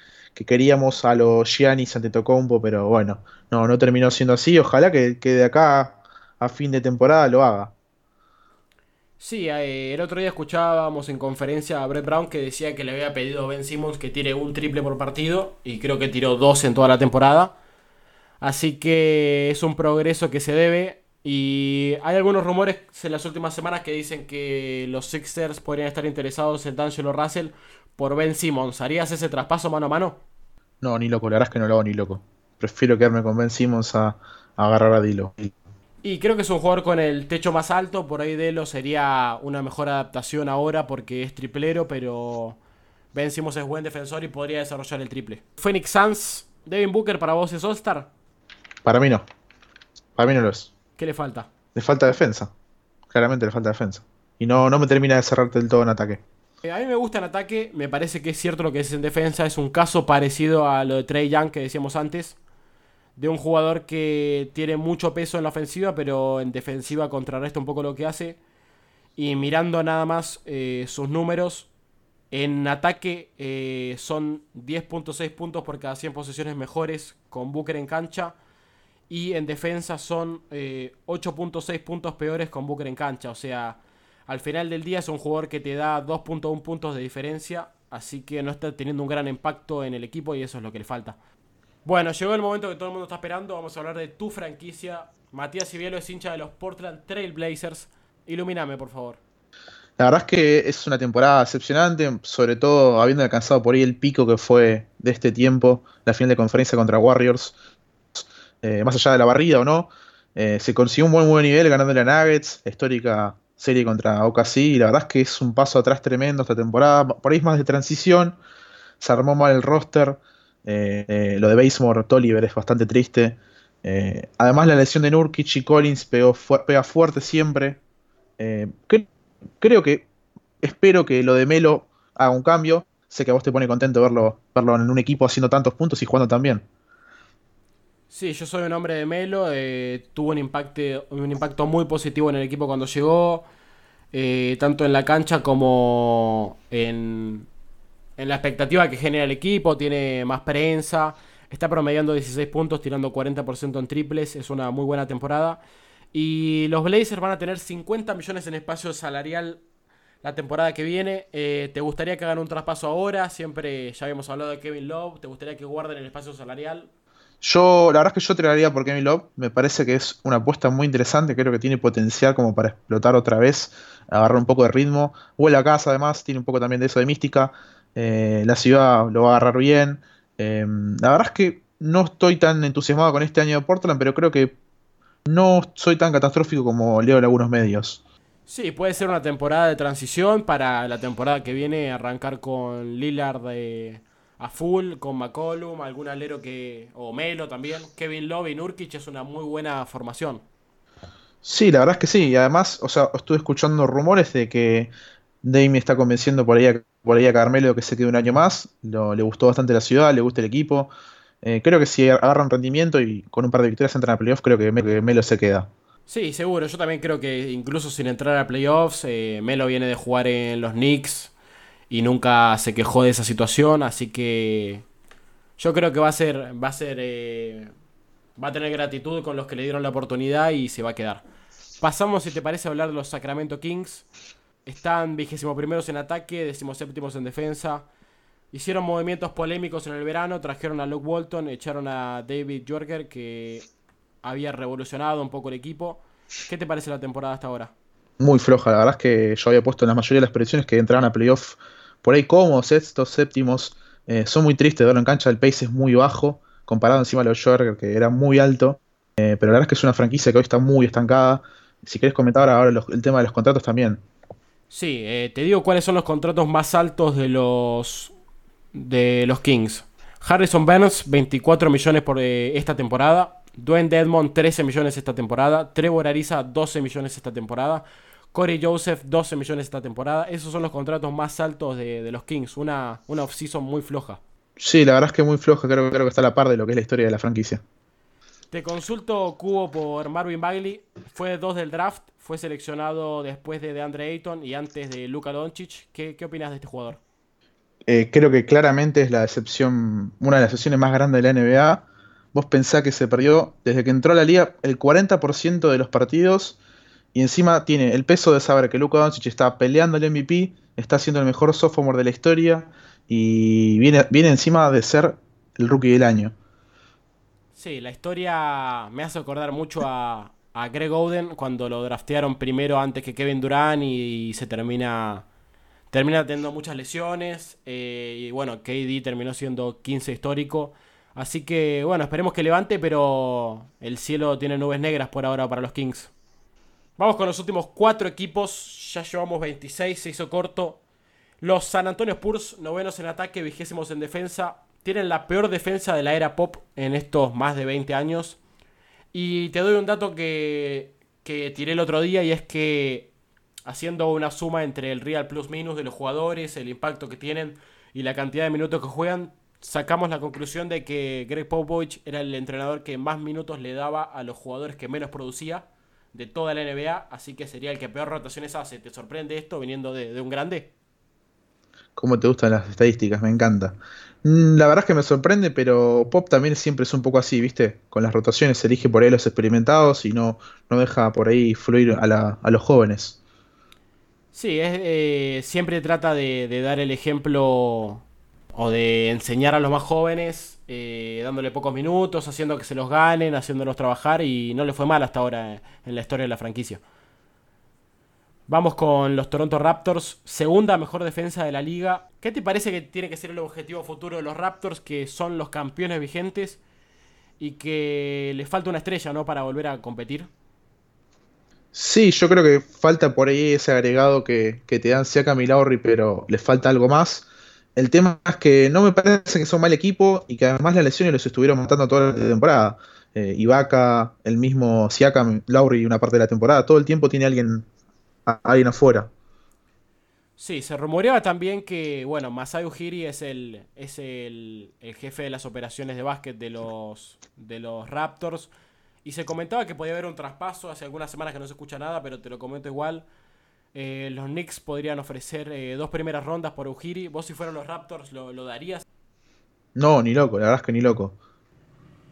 queríamos a los Giannis ante Tocombo, pero bueno, no, no terminó siendo así. Ojalá que, que de acá a fin de temporada lo haga. Sí, eh, el otro día escuchábamos en conferencia a Brett Brown que decía que le había pedido a Ben Simmons que tire un triple por partido y creo que tiró dos en toda la temporada. Así que es un progreso que se debe. Y hay algunos rumores en las últimas semanas que dicen que los Sixers podrían estar interesados en D'Angelo Russell por Ben Simmons. ¿Harías ese traspaso mano a mano? No, ni loco, la verdad es que no lo hago ni loco. Prefiero quedarme con Ben Simmons a, agarrar a Dilo. Y creo que es un jugador con el techo más alto. Por ahí Dilo sería una mejor adaptación ahora porque es triplero, pero Ben Simmons es buen defensor y podría desarrollar el triple. Phoenix Suns, Devin Booker para vos es All-Star. Para mí no. Para mí no lo es. ¿Qué le falta? Le falta defensa. Claramente le falta defensa. Y no, no me termina de cerrarte del todo en ataque. Eh, a mí me gusta en ataque, me parece que es cierto lo que es en defensa, es un caso parecido a lo de Trey Young que decíamos antes, de un jugador que tiene mucho peso en la ofensiva, pero en defensiva contrarresta un poco lo que hace. Y mirando nada más eh, sus números, en ataque eh, son 10.6 puntos por cada 100 posesiones mejores con Booker en cancha y en defensa son 8.6 eh, puntos peores con Booker en cancha. O sea, al final del día es un jugador que te da 2.1 puntos de diferencia, así que no está teniendo un gran impacto en el equipo y eso es lo que le falta. Bueno, llegó el momento que todo el mundo está esperando. Vamos a hablar de tu franquicia. Matías Cibielo es hincha de los Portland Trail Blazers. Ilumíname, por favor. La verdad es que es una temporada decepcionante, sobre todo habiendo alcanzado por ahí el pico que fue de este tiempo, la final de conferencia contra Warriors. Eh, más allá de la barrida o no, eh, se consiguió un buen, buen nivel ganando la Nuggets, histórica serie contra OKC, y la verdad es que es un paso atrás tremendo esta temporada, por ahí es más de transición, se armó mal el roster, eh, lo de Basemore, Tolliver es bastante triste, además la lesión de Nurkic y Collins pega fuerte siempre, creo que, espero que lo de Melo haga un cambio, sé que a vos te pone contento verlo, verlo en un equipo haciendo tantos puntos y jugando tan bien. Sí, yo soy un hombre de Melo. Eh, tuvo un impacto, un impacto muy positivo en el equipo cuando llegó. Eh, tanto en la cancha como en, en la expectativa que genera el equipo. Tiene más prensa. Está promediando 16 puntos, tirando 40% en triples. Es una muy buena temporada. Y los Blazers van a tener 50 millones en espacio salarial la temporada que viene. Eh, ¿Te gustaría que hagan un traspaso ahora? Siempre ya habíamos hablado de Kevin Love. ¿Te gustaría que guarden el espacio salarial? Yo, la verdad es que yo tiraría por Kevin Love. Me parece que es una apuesta muy interesante. Creo que tiene potencial como para explotar otra vez, agarrar un poco de ritmo. Huele a casa, además, tiene un poco también de eso de mística. Eh, la ciudad lo va a agarrar bien. Eh, la verdad es que no estoy tan entusiasmado con este año de Portland, pero creo que no soy tan catastrófico como leo en algunos medios. Sí, puede ser una temporada de transición para la temporada que viene arrancar con Lillard de a full con McCollum, algún alero que. o Melo también. Kevin Love y Nurkic es una muy buena formación. Sí, la verdad es que sí. Y además, o sea, estuve escuchando rumores de que Dame está convenciendo por ahí, a, por ahí a Carmelo que se quede un año más. le gustó bastante la ciudad, le gusta el equipo. Eh, creo que si agarran rendimiento y con un par de victorias entran a playoffs, creo que, Melo se queda. Sí, seguro. Yo también creo que incluso sin entrar a playoffs, eh, Melo viene de jugar en los Knicks y nunca se quejó de esa situación, así que yo creo que va a ser, va a ser, eh, va a tener gratitud con los que le dieron la oportunidad y se va a quedar. Pasamos, si te parece, a hablar de los Sacramento Kings. Están vigésimo primeros en ataque, decimos séptimos en defensa. Hicieron movimientos polémicos en el verano, trajeron a Luke Walton, echaron a David Jorger, que había revolucionado un poco el equipo. ¿Qué te parece la temporada hasta ahora? Muy floja, la verdad es que yo había puesto en la mayoría de las predicciones que entraran a playoff por ahí como sextos, séptimos. Eh, son muy tristes, de en cancha el pace es muy bajo, comparado encima a los Jorger, que era muy alto. Eh, pero la verdad es que es una franquicia que hoy está muy estancada. Si querés comentar ahora el tema de los contratos también. Sí, eh, te digo cuáles son los contratos más altos de los de los Kings. Harrison Barnes, 24 millones por esta temporada. Dwayne Dedmon, 13 millones esta temporada. Trevor Ariza, 12 millones esta temporada. Corey Joseph, 12 millones esta temporada. Esos son los contratos más altos de, los Kings. Una, una off-season muy floja. Sí, la verdad es que muy floja. Creo, creo que está a la par de lo que es la historia de la franquicia. Te consulto Cubo por Marvin Bagley. Fue dos del draft. Fue seleccionado después de DeAndre Ayton y antes de Luka Doncic. ¿Qué, qué opinas de este jugador? Eh, creo que claramente es la decepción, una de las excepciones más grandes de la NBA. Vos pensás que se perdió desde que entró a la liga el 40% de los partidos y encima tiene el peso de saber que Luka Doncic está peleando el MVP, está siendo el mejor sophomore de la historia y viene, encima de ser el rookie del año. Sí, la historia me hace acordar mucho a, Greg Oden cuando lo draftearon primero antes que Kevin Durant y se termina termina teniendo muchas lesiones. Eh, y bueno, KD terminó siendo 15 histórico. Así que bueno, esperemos que levante, pero el cielo tiene nubes negras por ahora para los Kings. Vamos con los últimos cuatro equipos. Ya llevamos 26, se hizo corto. Los San Antonio Spurs, novenos en ataque, vigésimos en defensa. Tienen la peor defensa de la era pop en estos más de 20 años. Y te doy un dato que, que tiré el otro día y es que haciendo una suma entre el real plus minus de los jugadores, el impacto que tienen y la cantidad de minutos que juegan, sacamos la conclusión de que Greg Popovich era el entrenador que más minutos le daba a los jugadores que menos producía de toda la NBA, así que sería el que peor rotaciones hace. ¿Te sorprende esto viniendo de, un grande? ¿Cómo te gustan las estadísticas? Me encanta. Mm, la verdad es que me sorprende, pero Pop también siempre es un poco así, ¿viste? Con las rotaciones se elige por ahí los experimentados y no, no deja por ahí fluir a, a los jóvenes. Sí, eh, siempre trata de, dar el ejemplo o de enseñar a los más jóvenes, eh, dándole pocos minutos, haciendo que se los ganen, haciéndolos trabajar y no le fue mal hasta ahora en la historia de la franquicia. Vamos con los Toronto Raptors, segunda mejor defensa de la liga. ¿Qué te parece que tiene que ser el objetivo futuro de los Raptors, que son los campeones vigentes y que les falta una estrella, ¿no? Para volver a competir. Sí, yo creo que falta por ahí ese agregado que, te dan Siakam y Lowry, pero les falta algo más. El tema es que no me parece que son mal equipo y que además las lesiones los estuvieron matando toda la temporada. Eh, Ibaka, el mismo Siakam, Lowry una parte de la temporada, todo el tiempo tiene alguien, alguien afuera. Sí, se rumoreaba también que, bueno, Masai Ujiri es el, es el, el jefe de las operaciones de básquet de los, de los Raptors. Y se comentaba que podía haber un traspaso, hace algunas semanas que no se escucha nada, pero te lo comento igual. Eh, los Knicks podrían ofrecer eh, dos primeras rondas por Ujiri. ¿Vos si fueran los Raptors lo, darías? No, ni loco, la verdad es que ni loco.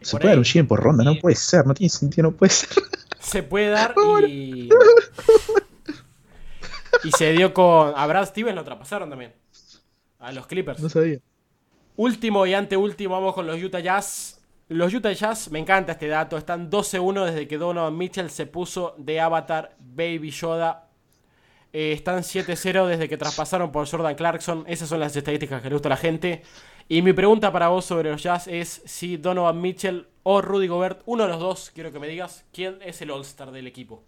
Se puede dar un por ronda, no puede ser, no tiene sentido, no puede ser. Se puede dar y... y se dio con... A Brad Stevens lo traspasaron también. A los Clippers. No sabía. Último y anteúltimo vamos con los Utah Jazz. Los Utah Jazz, me encanta este dato, están 12-1 desde que Donovan Mitchell se puso de avatar Baby Yoda. Eh, están 7-0 desde que traspasaron por Jordan Clarkson. Esas son las estadísticas que le gusta a la gente. Y mi pregunta para vos sobre los Jazz es si Donovan Mitchell o Rudy Gobert, uno de los dos, quiero que me digas, ¿quién es el All-Star del equipo?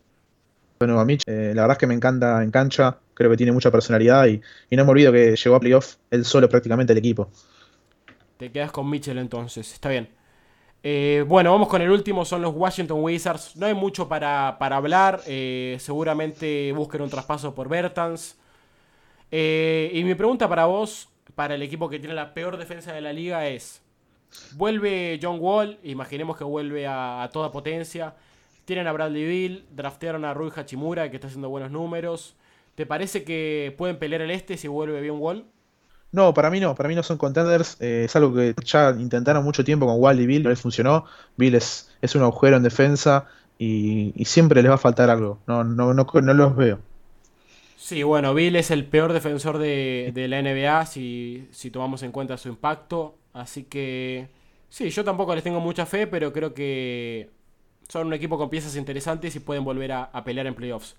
Donovan Mitchell, eh, la verdad es que me encanta en cancha, creo que tiene mucha personalidad y, y no me olvido que llegó a playoff él solo prácticamente el equipo. Te quedas con Mitchell entonces, está bien. Eh, bueno, vamos con el último, son los Washington Wizards. No hay mucho para, hablar, eh, seguramente busquen un traspaso por Bertans. Eh, y mi pregunta para vos, para el equipo que tiene la peor defensa de la liga, es: vuelve John Wall, imaginemos que vuelve a, a toda potencia. Tienen a Bradley Bill, draftearon a Rui Hachimura, que está haciendo buenos números. ¿Te parece que pueden pelear el este si vuelve bien Wall? No, para mí no, para mí no son contenders. eh, es algo que ya intentaron mucho tiempo con Wall y Bill, no les funcionó. Bill es, es un agujero en defensa y, siempre les va a faltar algo. No, no, no, no los veo. Sí, bueno, Bill es el peor defensor de, de la NBA si, si tomamos en cuenta su impacto. Así que sí, yo tampoco les tengo mucha fe, pero creo que son un equipo con piezas interesantes y pueden volver a, a pelear en playoffs.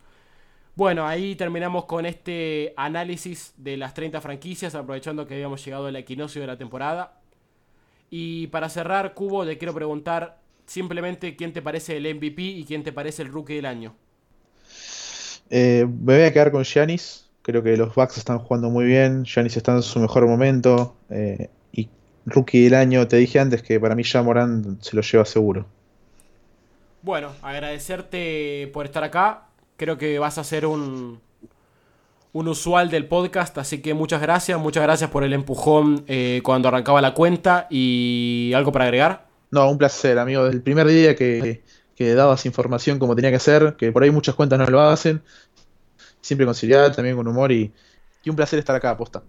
Bueno, ahí terminamos con este análisis de las 30 franquicias, aprovechando que habíamos llegado al equinoccio de la temporada. Y para cerrar, Cubo, le quiero preguntar simplemente quién te parece el MVP y quién te parece el rookie del año. Eh, me voy a quedar con Giannis. Creo que los Bucks están jugando muy bien. Giannis está en su mejor momento. eh, y rookie del año, te dije antes que para mí ya Morán se lo lleva seguro. Bueno, agradecerte por estar acá. Creo que vas a ser un, un usual del podcast, así que muchas gracias. Muchas gracias por el empujón eh, cuando arrancaba la cuenta. ¿Y algo para agregar? No, un placer, amigo. Desde el primer día que, que dabas información como tenía que ser, que por ahí muchas cuentas no lo hacen. Siempre con seriedad, también con humor y, y un placer estar acá, aposta.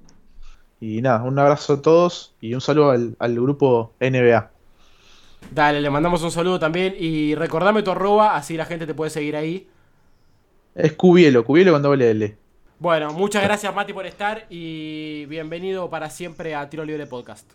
Y nada, un abrazo a todos y un saludo al, al grupo NBA. Dale, le mandamos un saludo también. Y recordame tu arroba, así la gente te puede seguir ahí. Es Cubielo, Cubielo con doble L. Bueno, muchas gracias Mati por estar y bienvenido para siempre a Tiro Libre Podcast.